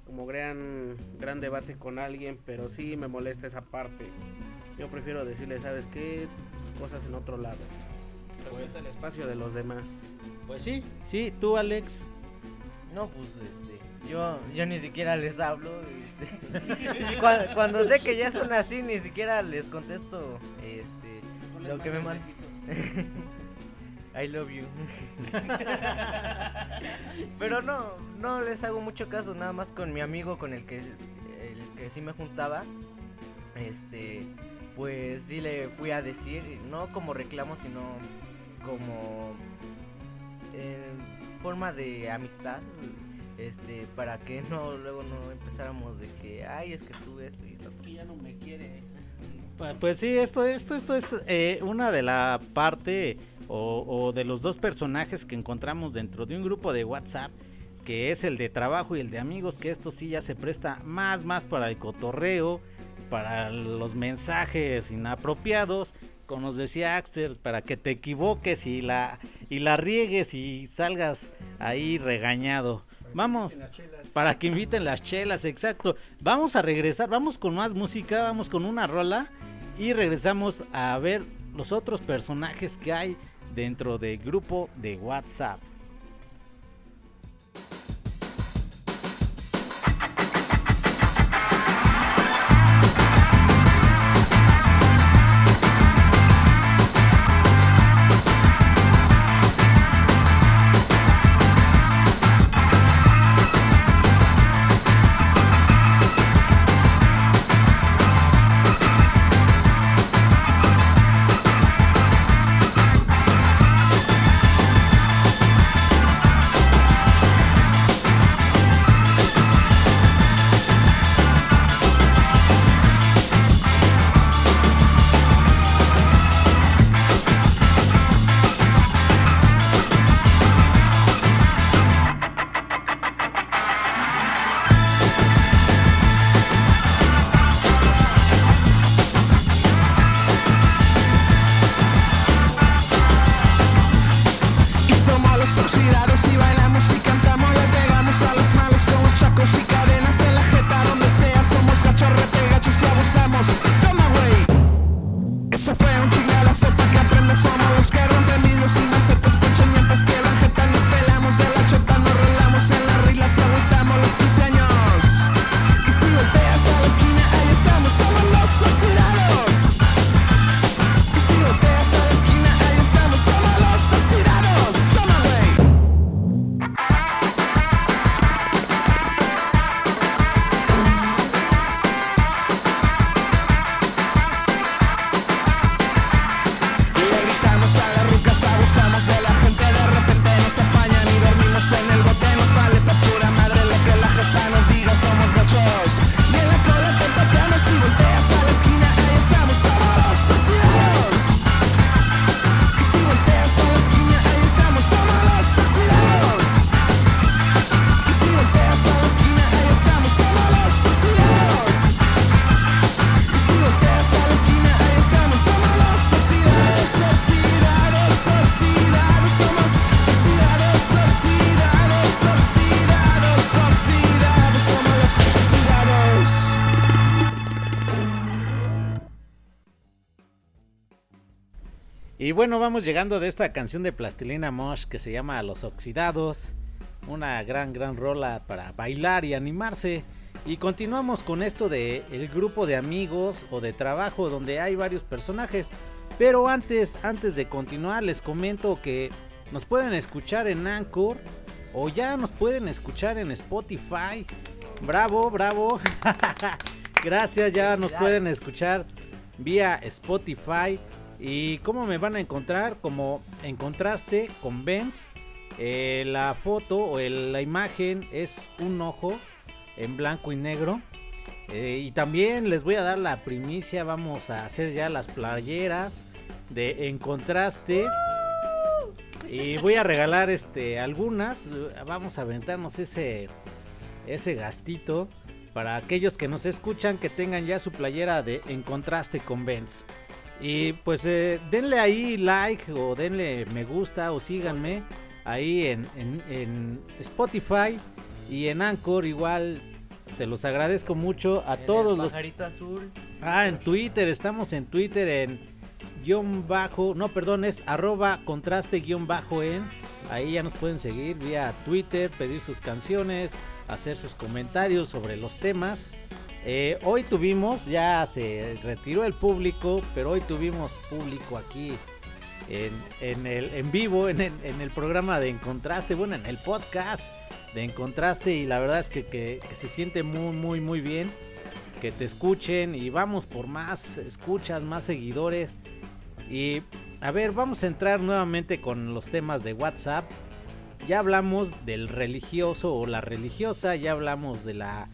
como gran gran debate con alguien, pero sí me molesta esa parte. Yo prefiero decirle, ¿sabes qué? Cosas en otro lado. Respeta el espacio de los demás. Pues sí, sí, tú, Alex. No, pues este, yo, yo ni siquiera les hablo. este, cuando, cuando sé que ya son así, ni siquiera les contesto este, lo que me mandan. I love you. Pero no, no les hago mucho caso, nada más con mi amigo con el que, el que sí me juntaba. Este, pues sí le fui a decir, no como reclamo, sino como en forma de amistad. Este, para que no luego no empezáramos de que, ay, es que tú esto y lo otro. ya no me quieres. Pu- Pues sí, esto, esto, esto es eh, una de la parte o, o de los dos personajes que encontramos dentro de un grupo de WhatsApp, que es el de trabajo y el de amigos, que esto sí ya se presta más, más para el cotorreo, para los mensajes inapropiados, como nos decía Axter, para que te equivoques y la, y la riegues y salgas ahí regañado. Vamos, para que inviten las chelas, exacto. Vamos a regresar, vamos con más música, vamos con una rola y regresamos a ver los otros personajes que hay dentro del grupo de WhatsApp. Y bueno, vamos llegando de esta canción de Plastilina Mosh que se llama Los Oxidados. Una gran, gran rola para bailar y animarse. Y continuamos con esto de el grupo de amigos o de trabajo donde hay varios personajes. Pero antes, antes de continuar, les comento que nos pueden escuchar en Anchor o ya nos pueden escuchar en Spotify. Bravo, bravo. Gracias, ya nos pueden escuchar vía Spotify. ¿Y cómo me van a encontrar? Como en contraste con Benz, eh, la foto o la imagen es un ojo en blanco y negro. Eh, y también les voy a dar la primicia, vamos a hacer ya las playeras de En Contraste. Y voy a regalar este algunas, vamos a aventarnos ese ese gastito para aquellos que nos escuchan que tengan ya su playera de En Contraste con Benz. Y pues eh, denle ahí like o denle me gusta o síganme ahí en, en- en Spotify y en Anchor igual. Se los agradezco mucho a En el todos los... pajarito azul. Ah, en Twitter, estamos en Twitter en guion bajo, no, perdón, es arroba contraste guion bajo en. Ahí ya nos pueden seguir vía Twitter, pedir sus canciones, hacer sus comentarios sobre los temas. Eh, hoy tuvimos, ya se retiró el público, pero hoy tuvimos público aquí en, en el, en vivo, en el, en el programa de En Contraste, bueno, en el podcast de En Contraste y la verdad es que- que se siente muy, muy, muy bien que te escuchen y vamos por más escuchas, más seguidores. Y a ver, vamos a entrar nuevamente con los temas de WhatsApp. Ya hablamos del religioso o la religiosa, ya hablamos de la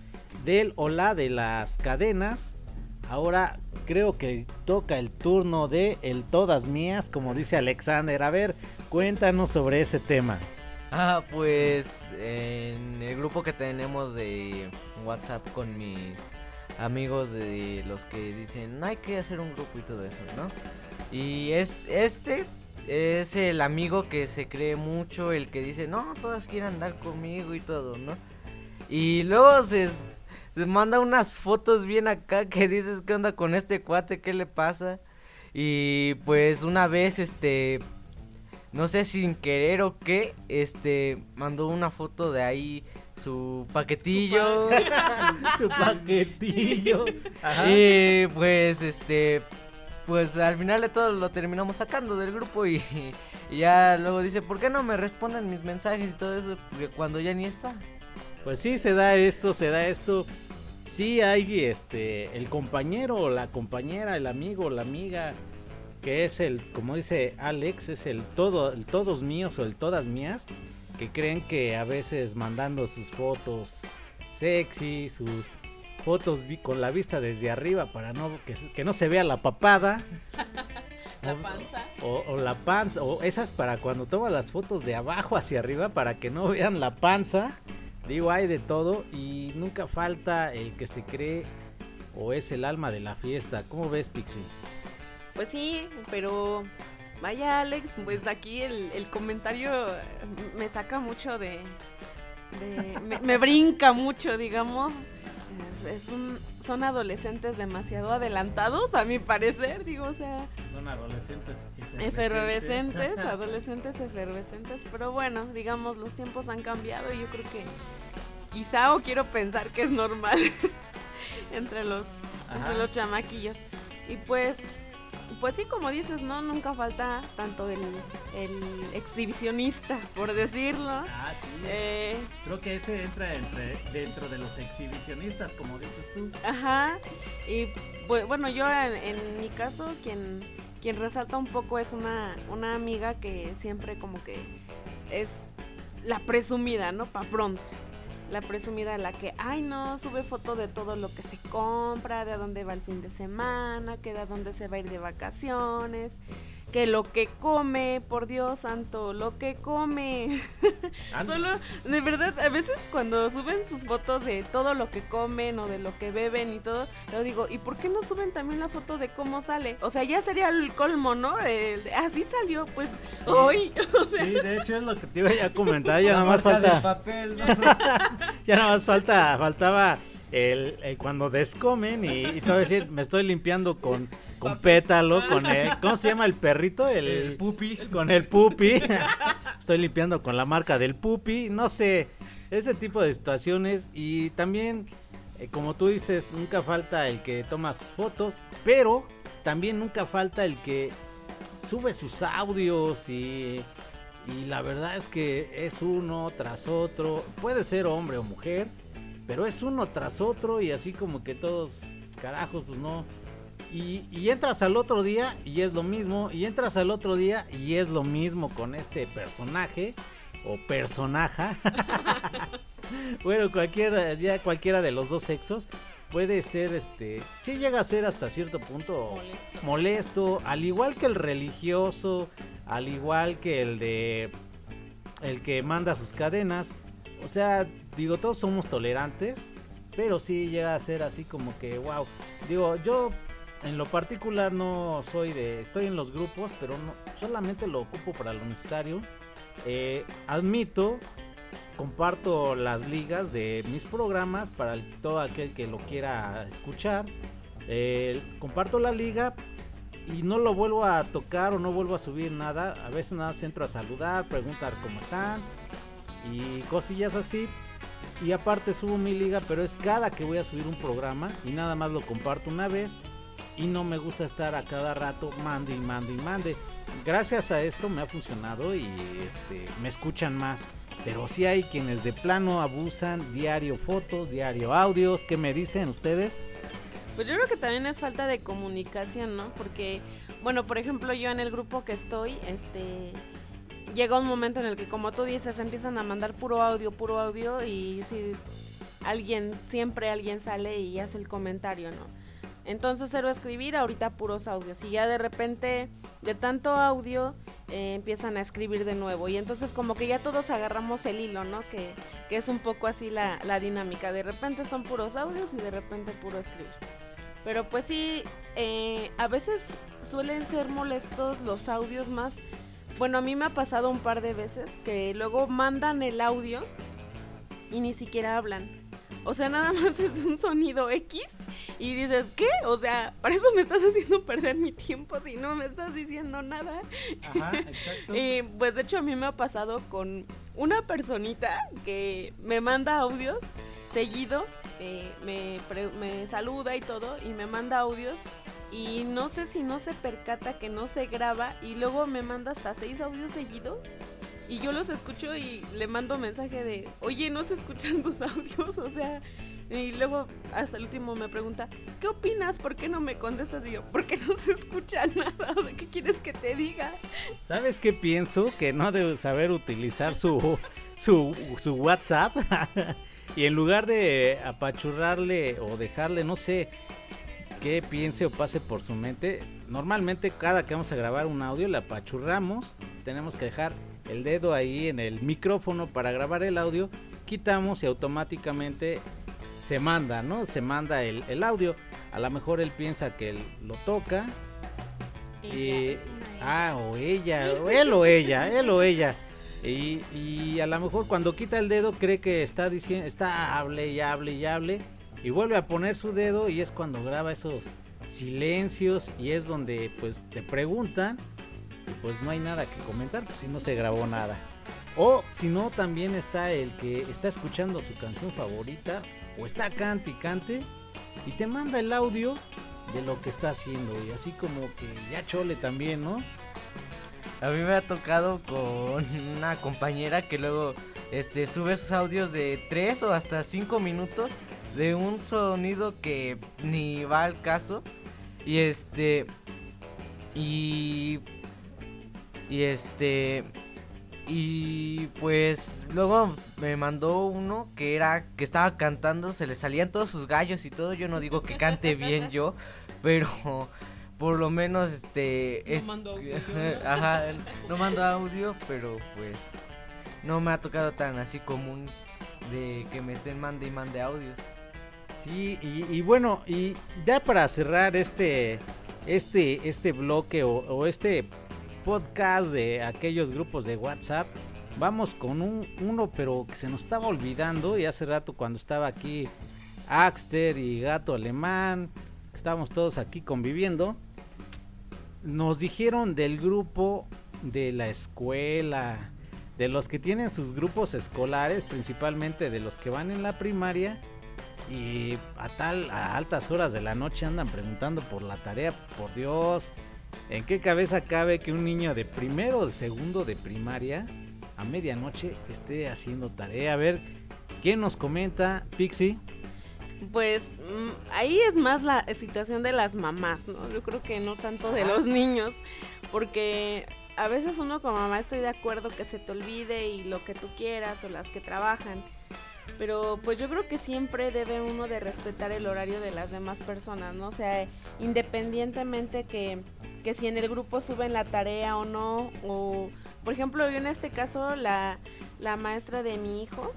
del o la de las cadenas. Ahora creo que toca el turno de el todas mías, como dice Alexander. A ver, cuéntanos sobre ese tema. Ah, pues en el grupo que tenemos de WhatsApp con mis amigos de los que dicen hay que hacer un grupo y todo eso, ¿no? Y es, este es el amigo que se cree mucho, el que dice, no, todas quieren andar conmigo y todo, ¿no? Y luego se, se manda unas fotos bien acá que dices, ¿qué onda con este cuate? ¿Qué le pasa? Y pues una vez, este, no sé sin querer o qué, este, mandó una foto de ahí su paquetillo. Su paquetillo. y pues, este, pues al final de todo lo terminamos sacando del grupo y, y ya luego dice, ¿por qué no me responden mis mensajes y todo eso? Porque cuando ya ni está. Pues sí, se da esto, se da esto. Sí hay este el compañero o la compañera, el amigo o la amiga que es el, como dice Alex, es el todo, el todos míos o el todas mías, que creen que a veces mandando sus fotos sexy, sus fotos con la vista desde arriba para no que, no se vea la papada. La o- panza. o, o la panza, o esas para cuando tomas las fotos de abajo hacia arriba para que no vean la panza. Digo, hay de todo y nunca falta el que se cree o es el alma de la fiesta. ¿Cómo ves, Pixie? Pues sí, pero vaya Alex, pues aquí el, el comentario me saca mucho de... de- me, me brinca mucho, digamos. Es, es un- son adolescentes demasiado adelantados, a mi parecer, digo, o sea, Son adolescentes efervescentes, adolescentes efervescentes, pero bueno, digamos, los tiempos han cambiado y yo creo que quizá o quiero pensar que es normal entre los entre los chamaquillos. Y pues, pues sí, como dices, ¿no? Nunca falta tanto el, el exhibicionista, por decirlo. Ah, sí. Eh, Creo que ese entra entre, dentro de los exhibicionistas, como dices tú. ajá. Y bu- bueno, yo en, en mi caso, quien, quien resalta un poco es una, una amiga que siempre como que es la presumida, ¿no? Pa' pronto. La presumida, la que, ay no, sube foto de todo lo que se compra, de a dónde va el fin de semana, que de a dónde se va a ir de vacaciones, que lo que come, por Dios santo, lo que come. Solo, de verdad, a veces cuando suben sus fotos de todo lo que comen o de lo que beben y todo, yo digo, ¿y por qué no suben también la foto de cómo sale? O sea, ya sería el colmo, ¿no? De, de, así salió, pues Sí. hoy. O sea, Sí, de hecho es lo que te iba a comentar. Ya La nada más falta. papel, ¿no? Ya nada más falta, faltaba el, el cuando descomen y, y te voy a decir, me estoy limpiando con, con pétalo, con el, ¿cómo se llama el perrito? El, El pupi. Con el pupi. estoy limpiando con la marca del pupi, no sé, ese tipo de situaciones y también, eh, como tú dices, nunca falta el que toma sus fotos, pero también nunca falta el que sube sus audios y, y la verdad es que es uno tras otro, puede ser hombre o mujer, pero es uno tras otro y así como que todos, carajos, pues no. Y, y entras al otro día y es lo mismo, y entras al otro día y es lo mismo con este personaje o personaja. bueno, cualquiera, ya cualquiera de los dos sexos puede ser, este, sí llega a ser hasta cierto punto Molesto. molesto, al igual que el religioso, al igual que el de el que manda sus cadenas. O sea, digo, todos somos tolerantes, pero sí llega a ser así como que, wow. Digo, yo en lo particular no soy de, estoy en los grupos, pero solamente lo ocupo para lo necesario. Eh, admito, comparto las ligas de mis programas para todo aquel que lo quiera escuchar. Eh, comparto la liga y no lo vuelvo a tocar o no vuelvo a subir nada. A veces nada entro a saludar, preguntar cómo están y cosillas así. Y aparte subo mi liga, pero es cada que voy a subir un programa y nada más lo comparto una vez. Y no me gusta estar a cada rato mande y mande y mande. Gracias a esto me ha funcionado y este, me escuchan más. Pero sí hay quienes de plano abusan, diario fotos, diario audios. ¿Qué me dicen ustedes? Pues yo creo que también es falta de comunicación, ¿no? Porque, bueno, por ejemplo, yo en el grupo que estoy, este, llega un momento en el que, como tú dices, empiezan a mandar puro audio, puro audio, y si alguien, siempre alguien sale y hace el comentario, ¿no? Entonces cero escribir, ahorita puros audios. Y ya de repente, de tanto audio, eh, empiezan a escribir de nuevo. Y entonces como que ya todos agarramos el hilo, ¿no? Que, que es un poco así la, la dinámica. De repente son puros audios y de repente puro escribir. Pero pues sí, eh, a veces suelen ser molestos los audios más... Bueno, a mí me ha pasado un par de veces que luego mandan el audio y ni siquiera hablan. O sea, nada más es un sonido X y dices, ¿qué? O sea, para eso me estás haciendo perder mi tiempo si no me estás diciendo nada. Ajá, exacto. Y pues de hecho a mí me ha pasado con una personita que me manda audios seguido, eh, me, pre- me saluda y todo y me manda audios y no sé si no se percata que no se graba y luego me manda hasta seis audios seguidos y yo los escucho y le mando mensaje de, oye, no se escuchan tus audios, o sea, y luego hasta el último me pregunta, ¿qué opinas? ¿Por qué no me contestas? Y yo, porque no se escucha nada, ¿de qué quieres que te diga? ¿Sabes qué pienso? Que no debe saber utilizar su, su, su WhatsApp. y en lugar de apachurrarle o dejarle, no sé, qué piense o pase por su mente. Normalmente cada que vamos a grabar un audio le apachurramos. Tenemos que dejar el dedo ahí en el micrófono para grabar el audio. Quitamos y automáticamente se manda, ¿no? Se manda el, el audio. A lo mejor él piensa que él lo toca y- ah, o ella, o él o ella, él o ella. Y, y a lo mejor cuando quita el dedo cree que está diciendo, está hable y hable y hable. Y vuelve a poner su dedo y es cuando graba esos silencios y es donde pues te preguntan pues no hay nada que comentar, pues si no se grabó nada. O si no también está el que está escuchando su canción favorita o está cante y cante y te manda el audio de lo que está haciendo y así como que ya chole también, ¿no? A mí me ha tocado con una compañera que luego este sube sus audios de 3 o hasta 5 minutos de un sonido que ni va al caso. Y este y y este y pues luego me mandó uno que era que estaba cantando, se le salían todos sus gallos y todo. Yo no digo que cante bien yo, pero por lo menos este No es- mando audio. Ajá, no mando audio, pero pues no me ha tocado tan así común de que me estén mande y mande audios. Sí, y, y bueno, y ya para cerrar este, este, este bloque o, o este podcast de aquellos grupos de WhatsApp, vamos con un, uno, pero que se nos estaba olvidando y hace rato cuando estaba aquí Axter y Gato Alemán, estábamos todos aquí conviviendo, nos dijeron del grupo de la escuela, de los que tienen sus grupos escolares, principalmente de los que van en la primaria y a tal a altas horas de la noche andan preguntando por la tarea, por Dios, ¿en qué cabeza cabe que un niño de primero o de segundo de primaria a medianoche esté haciendo tarea? A ver, ¿quién nos comenta? Pixie. Pues mm, ahí es más la situación de las mamás, ¿no? Yo creo que no tanto de los niños, porque a veces uno como mamá estoy de acuerdo que se te olvide y lo que tú quieras o las que trabajan, pero pues yo creo que siempre debe uno de respetar el horario de las demás personas, ¿no? O sea, independientemente que, que si en el grupo suben la tarea o no, o por ejemplo yo en este caso la, la maestra de mi hijo,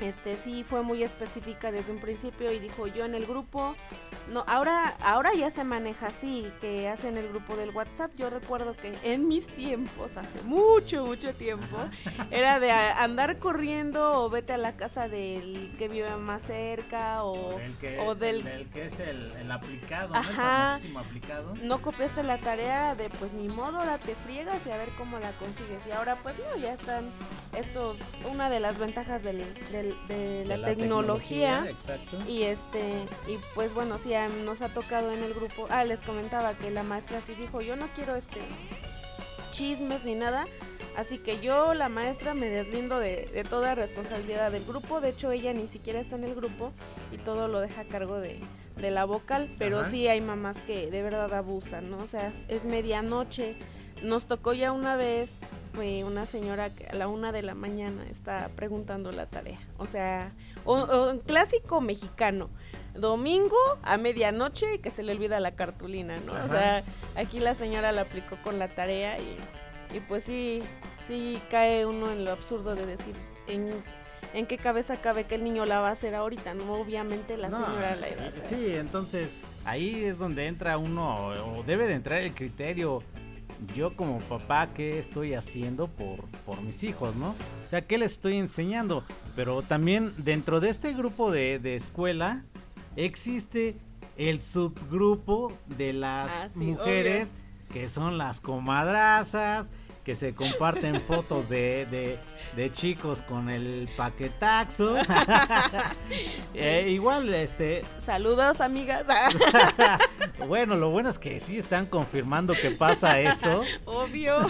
este sí fue muy específica desde un principio y dijo yo en el grupo no ahora ahora ya se maneja así que hacen el grupo del WhatsApp yo recuerdo que en mis tiempos hace mucho mucho tiempo era de a- andar corriendo o vete a la casa del que vive más cerca o, o del que es el, aplicado, ¿no? El Ajá. famosísimo aplicado. no copiaste la tarea de pues ni modo, la te friegas y a ver cómo la consigues. Y ahora pues no, ya están estos, una de las ventajas del, del- de, la, tecnología. Exacto. Y este, y pues bueno, sí, nos ha tocado en el grupo, ah, les comentaba que la maestra sí dijo, yo no quiero este chismes ni nada, así que yo, la maestra, me deslindo de, de toda responsabilidad del grupo, de hecho ella ni siquiera está en el grupo y todo lo deja a cargo de, de la vocal, pero Ajá. sí hay mamás que de verdad abusan, ¿no? O sea, es, es medianoche, nos tocó ya una vez eh, una señora que a la una de la mañana está preguntando la tarea, o sea, o- o un clásico mexicano, domingo a medianoche y que se le olvida la cartulina, ¿no? O sea, aquí la señora la aplicó con la tarea y, y pues sí, sí cae uno en lo absurdo de decir en, en qué cabeza cabe que el niño la va a hacer ahorita, ¿no? Obviamente la No, señora la iba a hacer. Sí, entonces ahí es donde entra uno, o debe de entrar el criterio. Yo como papá, ¿qué estoy haciendo por, por mis hijos, no? O sea, ¿qué les estoy enseñando? Pero también dentro de este grupo de, de escuela existe el subgrupo de las Ah, sí, mujeres que son las comadrazas, que se comparten fotos de, de- de chicos con el paquetaxo. Eh, igual, este, Saludos, amigas. bueno, lo bueno es que sí están confirmando que pasa eso. Obvio.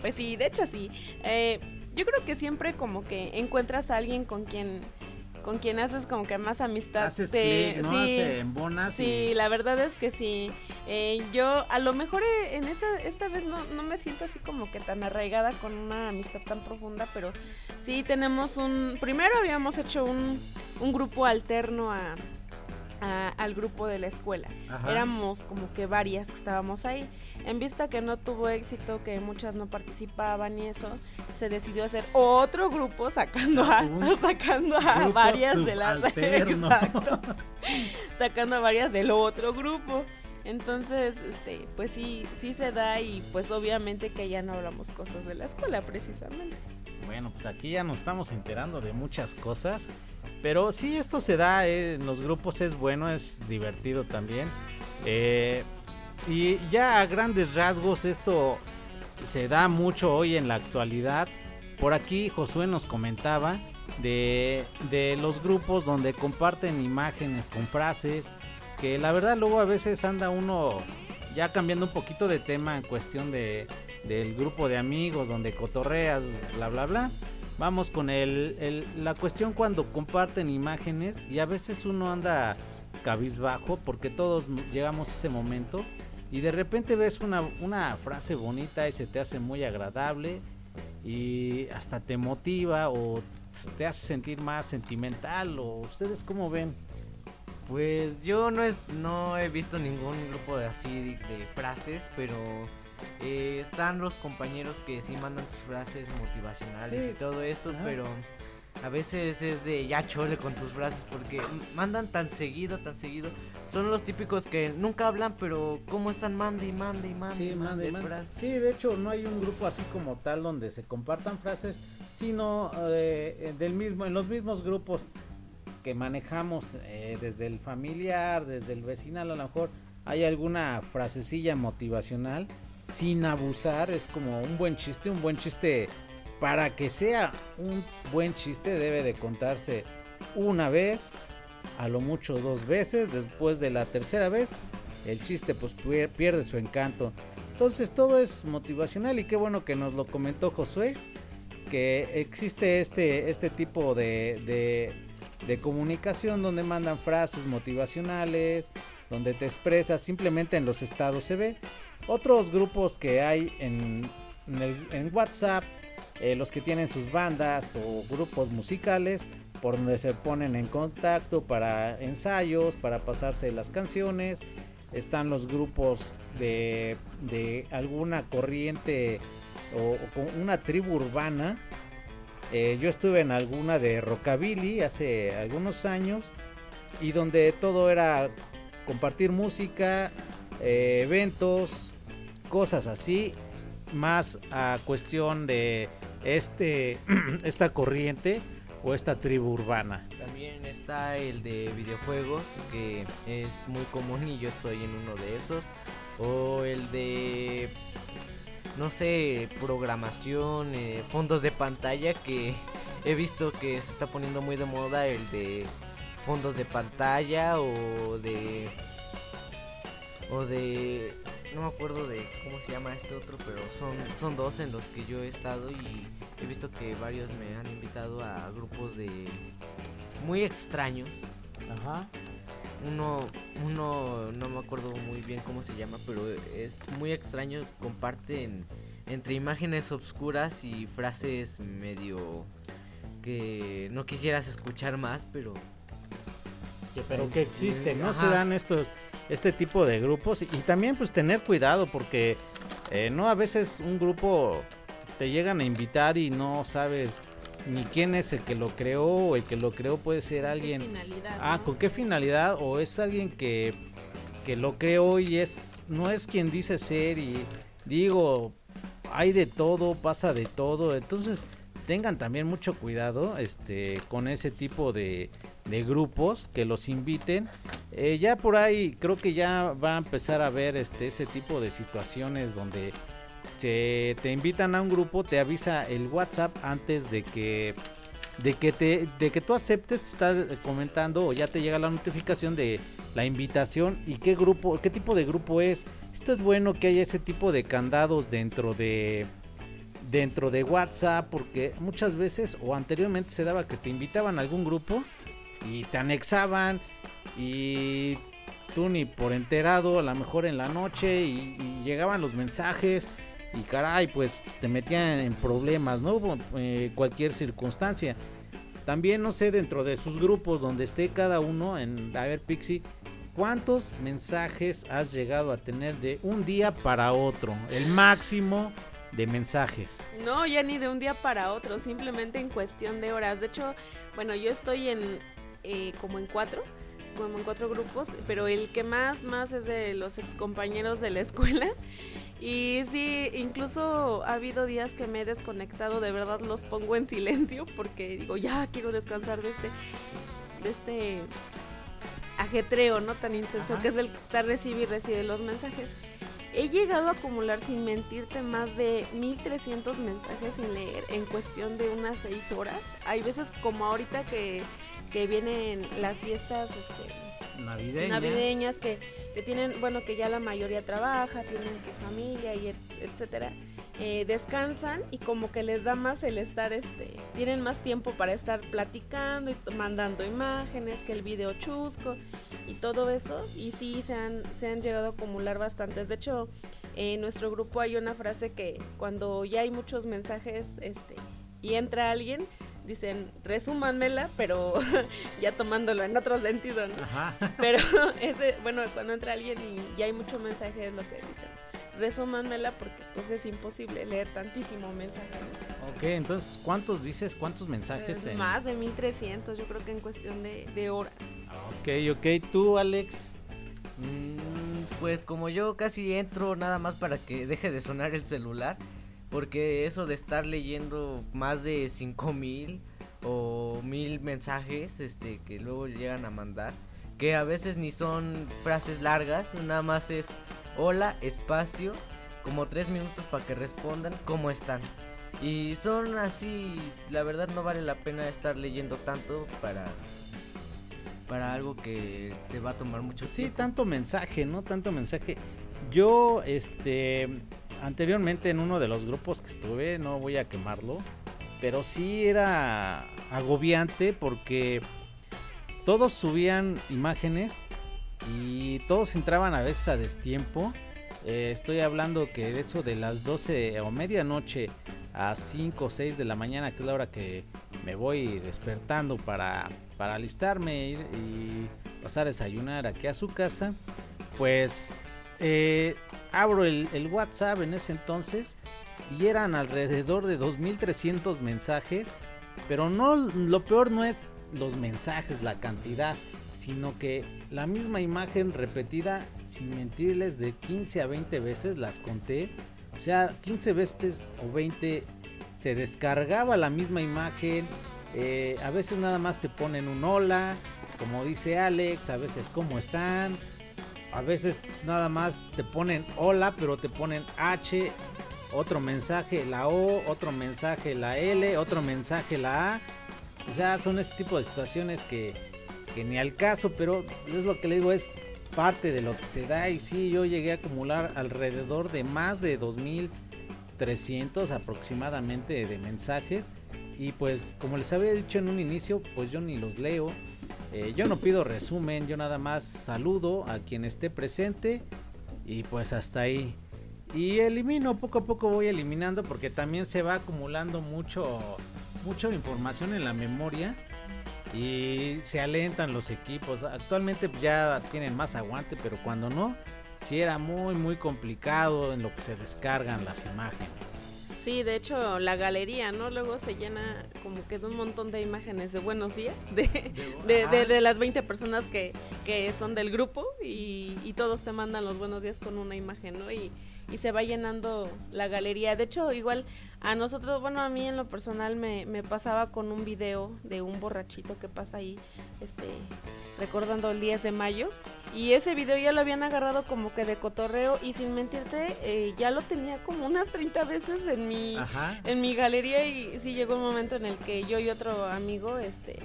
pues sí, de hecho sí. Eh, yo creo que siempre como que encuentras a alguien con quien con quien haces como que más amistad. Haces te- ¿no? sí, Se embonas Sí, y- la verdad es que sí. Eh, yo a lo mejor eh, en esta, esta vez no, no me siento así como que tan arraigada con una amistad tan profunda, pero sí tenemos un... Primero habíamos hecho un, un grupo alterno a, a- al grupo de la escuela. Ajá. Éramos como que varias que estábamos ahí. En vista que no tuvo éxito, que muchas no participaban y eso, se decidió hacer otro grupo sacando a, sacando a varias de las... Exacto. sacando a varias del otro grupo. Entonces, este, pues sí, sí se da y pues obviamente que ya no hablamos cosas de la escuela precisamente. Bueno, pues aquí ya nos estamos enterando de muchas cosas. Pero sí, esto se da eh, en los grupos, es bueno, es divertido también. Eh, y ya a grandes rasgos esto se da mucho hoy en la actualidad. Por aquí Josué nos comentaba de, de los grupos donde comparten imágenes con frases. Que la verdad luego a veces anda uno ya cambiando un poquito de tema en cuestión de, del grupo de amigos donde cotorreas, bla, bla, bla. Vamos con el, la cuestión cuando comparten imágenes y a veces uno anda cabizbajo porque todos llegamos a ese momento y de repente ves una, una frase bonita y se te hace muy agradable y hasta te motiva o te hace sentir más sentimental o ustedes cómo ven Pues yo no, es, no he visto ningún grupo de así de frases, pero eh, están los compañeros que sí mandan sus frases motivacionales Sí. y todo eso, Ajá. pero a veces es de ya chole con tus frases porque mandan tan seguido, tan seguido. Son los típicos que nunca hablan, pero cómo están mande y mande y mande. Sí, y mande, mande. frases. Sí, de hecho no hay un grupo así como tal donde se compartan frases, sino eh, del mismo, en los mismos grupos que manejamos eh, desde el familiar, desde el vecinal, a lo mejor hay alguna frasecilla motivacional sin abusar, es como un buen chiste, un buen chiste para que sea un buen chiste debe de contarse una vez, a lo mucho dos veces, después de la tercera vez el chiste pues pier- pierde su encanto. Entonces todo es motivacional y qué bueno que nos lo comentó Josué, que existe este, este tipo de, de, de comunicación donde mandan frases motivacionales, donde te expresas, simplemente en los estados se ve. Otros grupos que hay en, el- en WhatsApp, eh, los que tienen sus bandas o grupos musicales, por donde se ponen en contacto para ensayos, para pasarse las canciones. Están los grupos de, de alguna corriente o, una tribu urbana. Eh, yo estuve en alguna de rockabilly hace algunos años y donde todo era compartir música, eh, eventos, cosas así, más a cuestión de este esta corriente o esta tribu urbana. También está el de videojuegos, que es muy común y yo estoy en uno de esos. O el de, no sé, programación, eh, fondos de pantalla, que he visto que se está poniendo muy de moda el de fondos de pantalla o de... O de... No me acuerdo de cómo se llama este otro, pero son, son dos en los que yo he estado y he visto que varios me han invitado a grupos de muy extraños. Ajá. Uno, uno no me acuerdo muy bien cómo se llama, pero es muy extraño. Comparten entre imágenes obscuras y frases medio que no quisieras escuchar más, pero Que- pero que existen, ¿no? Ajá. Se dan estos, este tipo de grupos y, y también pues tener cuidado porque eh, no a veces un grupo te llegan a invitar y no sabes ni quién es el que lo creó o el que lo creó puede ser alguien ah ¿no? con qué finalidad o es alguien que que lo creó y es no es quien dice ser y digo hay de todo pasa de todo entonces tengan también mucho cuidado este con ese tipo de, de grupos que los inviten. Eh, ya por ahí creo que ya va a empezar a ver este ese tipo de situaciones donde se te invitan a un grupo te avisa el WhatsApp antes de que de que te de que tú aceptes te está comentando o ya te llega la notificación de la invitación y qué grupo qué tipo de grupo es. Esto es bueno que haya ese tipo de candados dentro de dentro de WhatsApp porque muchas veces o anteriormente se daba que te invitaban a algún grupo y te anexaban y tú ni por enterado a lo mejor en la noche y, llegaban los mensajes y caray pues te metían en problemas no Eh, cualquier circunstancia. También no sé dentro de sus grupos donde esté cada uno en a ver Pixie cuántos mensajes has llegado a tener de un día para otro el máximo de mensajes. No, ya ni de un día para otro, simplemente en cuestión de horas. De hecho, bueno, yo estoy en eh, como en cuatro, como en cuatro grupos, pero el que más, más es de los excompañeros de la escuela. Y sí, incluso ha habido días que me he desconectado, de verdad los pongo en silencio porque digo, ya quiero descansar de este, de este ajetreo, ¿no? Tan intenso Ajá. que es el estar recibe y recibe los mensajes. He llegado a acumular, sin mentirte, más de 1300 mensajes sin leer en cuestión de unas 6 horas. Hay veces como ahorita que, que vienen las fiestas este, navideñas, navideñas que, que tienen, bueno, que ya la mayoría trabaja, tienen su familia y et- etcétera, eh, descansan y como que les da más el estar, este, tienen más tiempo para estar platicando y mandando imágenes, que el video chusco y todo eso, y sí se han, se han llegado a acumular bastantes. De hecho, en nuestro grupo hay una frase que cuando ya hay muchos mensajes, este, y entra alguien, dicen, resúmanmela, pero ya tomándolo en otro sentido, ¿no? Ajá. Pero ese, bueno, cuando entra alguien y ya hay mucho mensaje es lo que dicen. Resúmanmela porque pues es imposible leer tantísimo mensaje. ¿no? Ok, entonces, ¿cuántos dices? ¿Cuántos mensajes? Es en- más de 1300, yo creo que en cuestión de, de horas. Ok, ok. ¿Tú, Alex? Mm, pues como yo casi entro nada más para que deje de sonar el celular, porque eso de estar leyendo más de 5000 o mil mensajes este que luego llegan a mandar que a veces ni son frases largas nada más es hola espacio como tres minutos para que respondan cómo están y son así la verdad no vale la pena estar leyendo tanto para para algo que te va a tomar mucho Sí, tiempo. tanto mensaje, ¿no? Tanto mensaje. Yo, este, anteriormente en uno de los grupos que estuve, no voy a quemarlo, pero sí era agobiante porque todos subían imágenes y todos entraban a veces a destiempo. Eh, estoy hablando que de eso de las 12 o medianoche a 5 o 6 de la mañana, que es la hora que me voy despertando para, para alistarme ir- y pasar a desayunar aquí a su casa, pues eh, abro el, WhatsApp en ese entonces y eran alrededor de 2.300 mensajes, pero no lo peor no es los mensajes, la cantidad, sino que la misma imagen repetida, sin mentirles, de 15 a 20 veces las conté. O sea, 15 veces o 20 se descargaba la misma imagen. eh, a veces nada más te ponen un hola, como dice Alex, a veces cómo están. A veces nada más te ponen hola, pero te ponen H, otro mensaje la O, otro mensaje la L, otro mensaje la A. O sea, son ese tipo de situaciones que, que ni al caso, pero es lo que le digo, es parte de lo que se da. Y sí, yo llegué a acumular alrededor de más de 2300 aproximadamente de mensajes. Y pues, como les había dicho en un inicio, pues yo ni los leo. Eh, yo no pido resumen, yo nada más saludo a quien esté presente. Y pues hasta ahí. Y elimino, poco a poco voy eliminando porque también se va acumulando mucho, mucha información en la memoria y se alentan los equipos. Actualmente ya tienen más aguante, pero cuando no, sí era muy, muy complicado en lo que se descargan las imágenes. Sí, de hecho, la galería, ¿no? Luego se llena como que de un montón de imágenes de buenos días, de, de, de- de las 20 personas que, que son del grupo y, y todos te mandan los buenos días con una imagen, ¿no? Y, y se va llenando la galería. De hecho, igual a nosotros, bueno, a mí en lo personal me, me pasaba con un video de un borrachito que pasa ahí, este, recordando el 10 de mayo. Y ese video ya lo habían agarrado como que de cotorreo y sin mentirte, eh, ya lo tenía como unas 30 veces en mi, Ajá. en mi galería y sí llegó un momento en el que yo y otro amigo, este,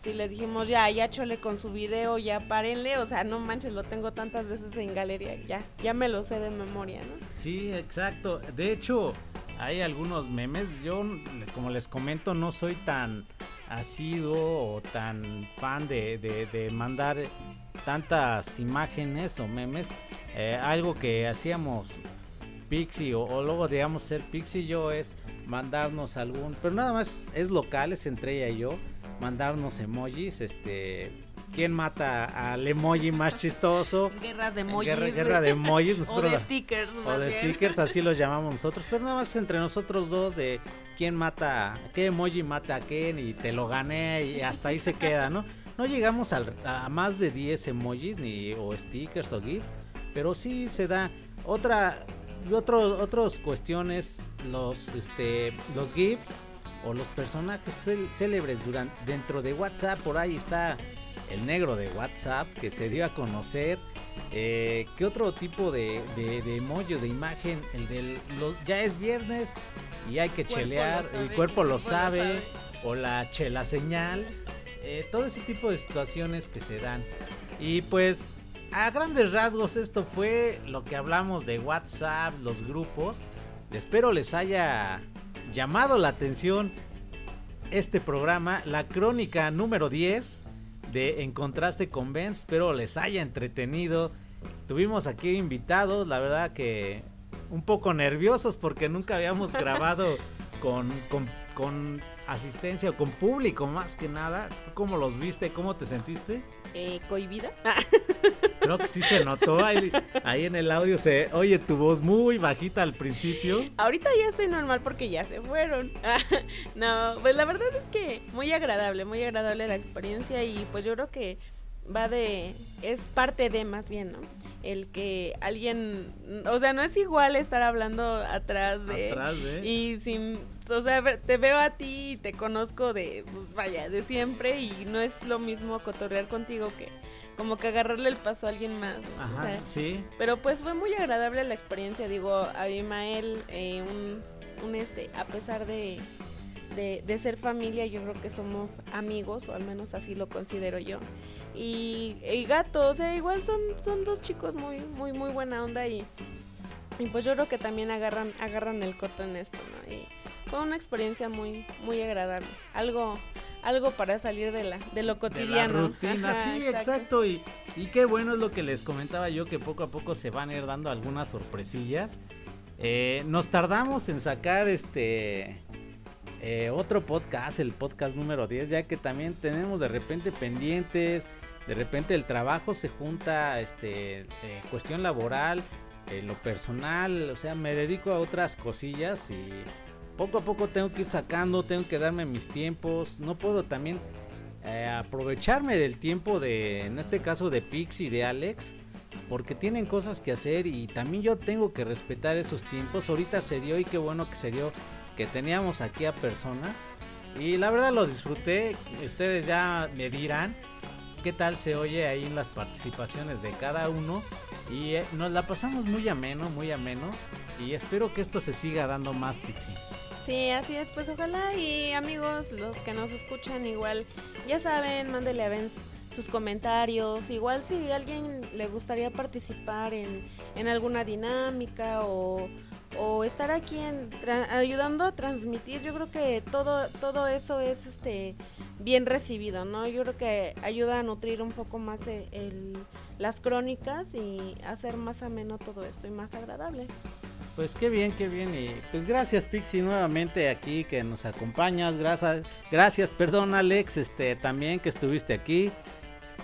sí les dijimos ya, ya chole con su video, ya párenle, o sea, no manches, lo tengo tantas veces en galería, ya, ya me lo sé de memoria, ¿no? Sí, exacto. De hecho, hay algunos memes. Yo, como les comento, no soy tan asiduo o tan fan de, de- mandar tantas imágenes o memes. Eh, algo que hacíamos Pixie o, luego digamos ser Pixie y yo es mandarnos algún, pero nada más es local, es entre ella y yo, mandarnos emojis, este, ¿quién mata al emoji más chistoso? Guerras de emojis. Guerra, guerra de emojis, o de stickers, o de bien. stickers, así los llamamos nosotros, pero nada más entre nosotros dos de quién mata, qué emoji mata a quién y te lo gané y hasta ahí se queda, ¿no? No llegamos a más de 10 emojis ni o stickers o gifs, pero sí se da otra y otro, otras cuestiones los este los gifs o los personajes célebres durante dentro de WhatsApp por ahí está el negro de WhatsApp que se dio a conocer eh, ¿Qué otro tipo de, de, de emoji de imagen? El del ya es viernes y hay que chelear, sabe, el cuerpo lo cuerpo lo sabe, sabe. o la chela señal, eh, todo ese tipo de situaciones que se dan. Y pues a grandes rasgos esto fue lo que hablamos de WhatsApp, los grupos. Espero les haya llamado la atención este programa, la crónica número 10 de En Contraste con Ben. Espero les haya entretenido. Tuvimos aquí invitados, la verdad que un poco nerviosos porque nunca habíamos grabado con, con, con asistencia o con público más que nada. ¿Tú ¿Cómo los viste? ¿Cómo te sentiste? Eh, ¿Cohibida? Creo que sí se notó. Ahí, ahí en el audio se oye tu voz muy bajita al principio. Ahorita ya estoy normal porque ya se fueron. no, pues la verdad es que muy agradable, muy agradable la experiencia y pues yo creo que va de, es parte de más bien, ¿no? El que alguien, o sea, no es igual estar hablando atrás de... Atrás de- Y sin, o sea, te veo a ti y te conozco de, pues vaya, de siempre y no es lo mismo cotorrear contigo que como que agarrarle el paso a alguien más. ¿no? O Ajá, sea, sí. pero pues fue muy agradable la experiencia, digo, Abimael, eh, un, un este, a pesar de, de, de ser familia, yo creo que somos amigos, o al menos así lo considero yo. Y, y Gato, o sea, igual son, son dos chicos muy, muy, muy buena onda y, y pues yo creo que también agarran, agarran el corto en esto, ¿no? Y fue una experiencia muy, muy agradable, algo, algo para salir de la, de lo de cotidiano. la rutina, Ajá, sí, exacto. Y, y qué bueno es lo que les comentaba yo, que poco a poco se van a ir dando algunas sorpresillas. Eh, nos tardamos en sacar este eh, otro podcast, el podcast número 10, ya que también tenemos de repente pendientes, de repente el trabajo se junta, este, eh, cuestión laboral, eh, lo personal, o sea, me dedico a otras cosillas y poco a poco tengo que ir sacando, tengo que darme mis tiempos, no puedo también eh, aprovecharme del tiempo de, en este caso de Pix y de Alex, porque tienen cosas que hacer y también yo tengo que respetar esos tiempos. Ahorita se dio y qué bueno que se dio que teníamos aquí a personas y la verdad lo disfruté. Ustedes ya me dirán qué tal se oye ahí en las participaciones de cada uno y eh, nos la pasamos muy ameno, muy ameno y espero que esto se siga dando más Pixie. Sí, así es, pues ojalá y amigos, los que nos escuchan igual, ya saben, mándele a Benz sus comentarios, igual si alguien le gustaría participar en, en alguna dinámica o, o estar aquí en, ayudando a transmitir, yo creo que todo, todo eso es este bien recibido, ¿no? Yo creo que ayuda a nutrir un poco más e- el- las crónicas y hacer más ameno todo esto y más agradable. Pues qué bien, qué bien. Y pues gracias Pixie nuevamente aquí que nos acompañas. Gracias, gracias, perdón Alex, este también que estuviste aquí.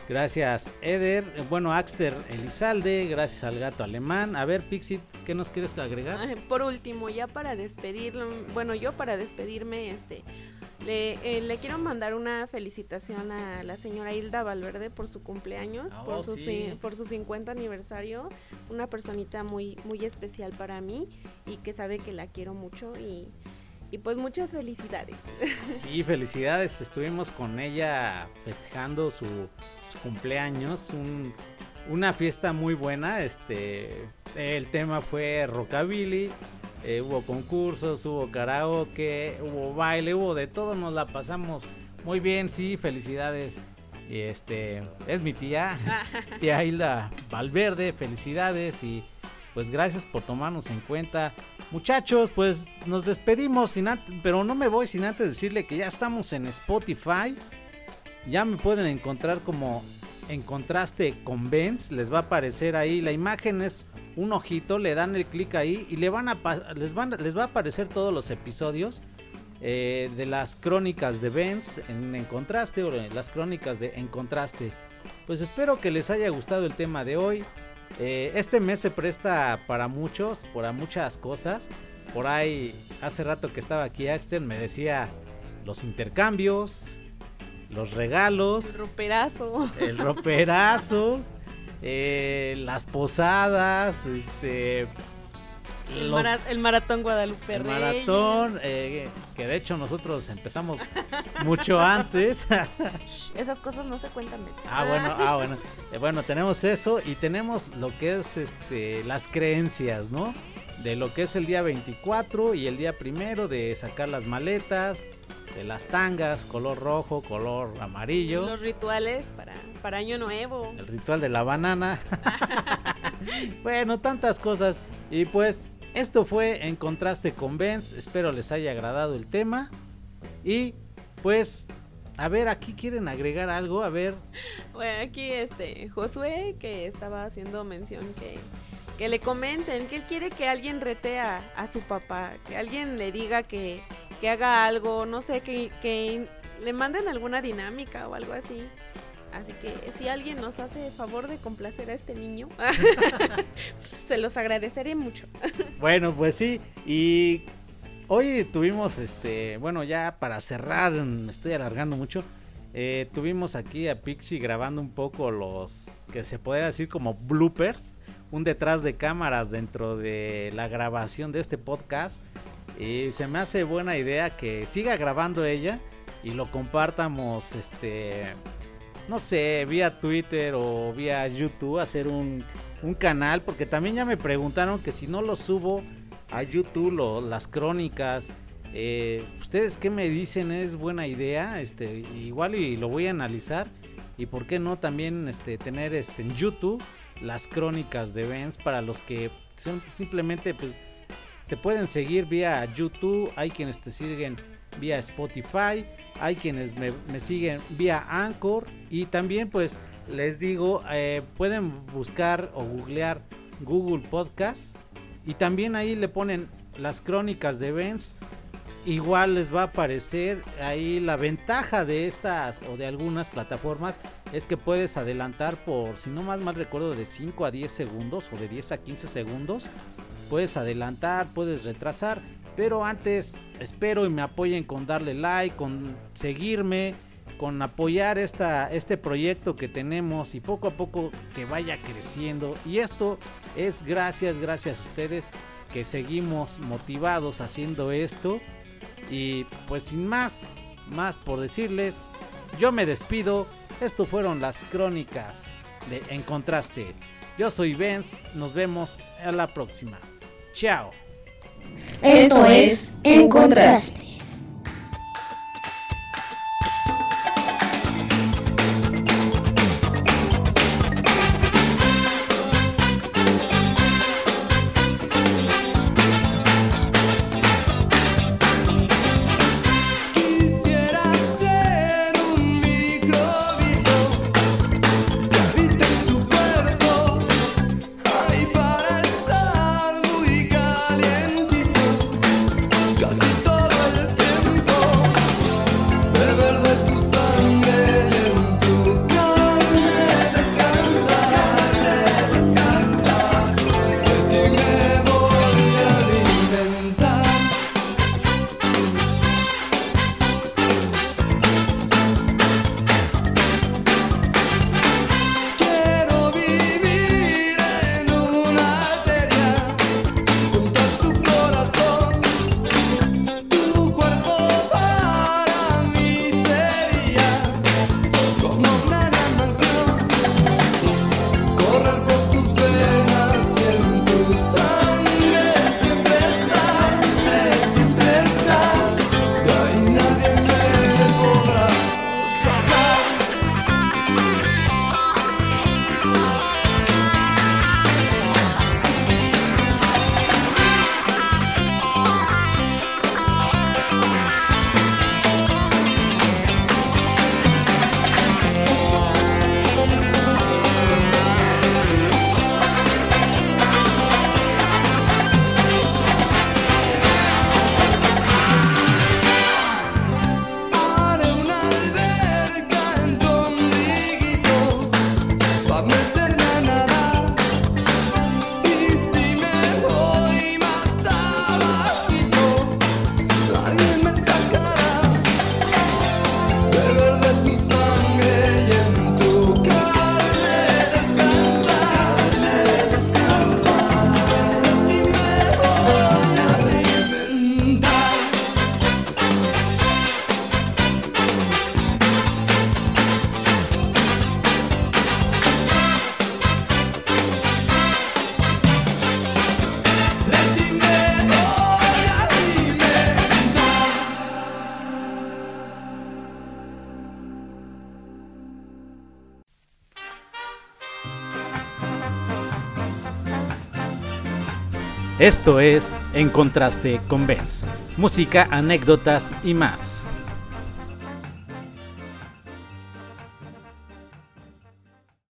Gracias Eder, eh, bueno Axter Elizalde, gracias al gato alemán. A ver Pixie, ¿qué nos quieres agregar? Por último, ya para despedirlo, bueno, yo para despedirme, este, le, eh, le quiero mandar una felicitación a la señora Hilda Valverde por su cumpleaños, Oh, por, su, sí. por su 50 aniversario, una personita muy, muy especial para mí y que sabe que la quiero mucho y, y pues muchas felicidades. Sí, felicidades. Estuvimos con ella festejando su, su cumpleaños. un- una fiesta muy buena. Este, el tema fue rockabilly. eh, hubo concursos, hubo karaoke, hubo baile, hubo de todo. Nos la pasamos muy bien. Sí, felicidades. Y este, es mi tía, tía Hilda Valverde. Felicidades y pues gracias por tomarnos en cuenta. Muchachos, pues nos despedimos, sin pero no me voy sin antes decirle que ya estamos en Spotify. Ya me pueden encontrar como en contraste con Benz. Les va a aparecer ahí. La imagen es un ojito. Le dan el clic ahí y le van a les, van, les va a aparecer todos los episodios eh, de las crónicas de Benz en, en contraste o las crónicas de en contraste. Pues espero que les haya gustado el tema de hoy. Eh, este mes se presta para muchos, para muchas cosas. Por ahí, hace rato que estaba aquí Axel, me decía los intercambios, los regalos, El roperazo. el roperazo, eh, las posadas, este, El, los- mara- el maratón Guadalupe el Reyes. maratón, eh, que de hecho nosotros empezamos mucho antes. Esas cosas no se cuentan. ¿ves? Ah, bueno, ah, bueno. Eh, bueno, tenemos eso y tenemos lo que es este las creencias, ¿no? De lo que es el día 24 y el día primero de sacar las maletas, de las tangas, color rojo, color amarillo, Los rituales para, para Año Nuevo. el ritual de la banana. bueno, tantas cosas. Y pues esto fue en contraste con Benz. Espero les haya agradado el tema. Y pues, a ver, aquí quieren agregar algo. A ver, Bueno, aquí este Josué que estaba haciendo mención que, que le comenten que él quiere que alguien rete a, a su papá, que alguien le diga que, que haga algo, no sé, que, que le manden alguna dinámica o algo así. Así que si alguien nos hace favor de complacer a este niño, se los agradeceré mucho. Bueno, pues sí, y hoy tuvimos este, bueno, ya para cerrar, me estoy alargando mucho. eh, tuvimos aquí a Pixie grabando un poco los que se podría decir como bloopers, un detrás de cámaras dentro de la grabación de este podcast. Y se me hace buena idea que siga grabando ella y lo compartamos, este, no sé, vía Twitter o vía YouTube, hacer un, un canal, porque también ya me preguntaron que si no lo subo a YouTube, las crónicas, eh, ustedes qué me dicen, es buena idea, este, igual y lo voy a analizar. Y por qué no también este, tener este, en YouTube las crónicas de Benz para los que son simplemente pues te pueden seguir vía YouTube, hay quienes te siguen vía Spotify, hay quienes me, me siguen vía Anchor y también pues les digo, eh, pueden buscar o googlear Google Podcast y también ahí le ponen las crónicas de Benz. Igual les va a aparecer ahí la ventaja de estas o de algunas plataformas es que puedes adelantar por, si no más mal recuerdo, de 5 a 10 segundos o de 10 a 15 segundos. Puedes adelantar, puedes retrasar, pero antes espero y me apoyen con darle like, con seguirme, con apoyar esta, este proyecto que tenemos y poco a poco que vaya creciendo. Y esto es gracias, gracias a ustedes que seguimos motivados haciendo esto. Y pues sin más, más por decirles, yo me despido. Esto fueron las crónicas de En Contraste. Yo soy Benz, nos vemos a la próxima. Chao. Esto es En Contraste. Esto es En Contraste con Benz. Música, anécdotas y más.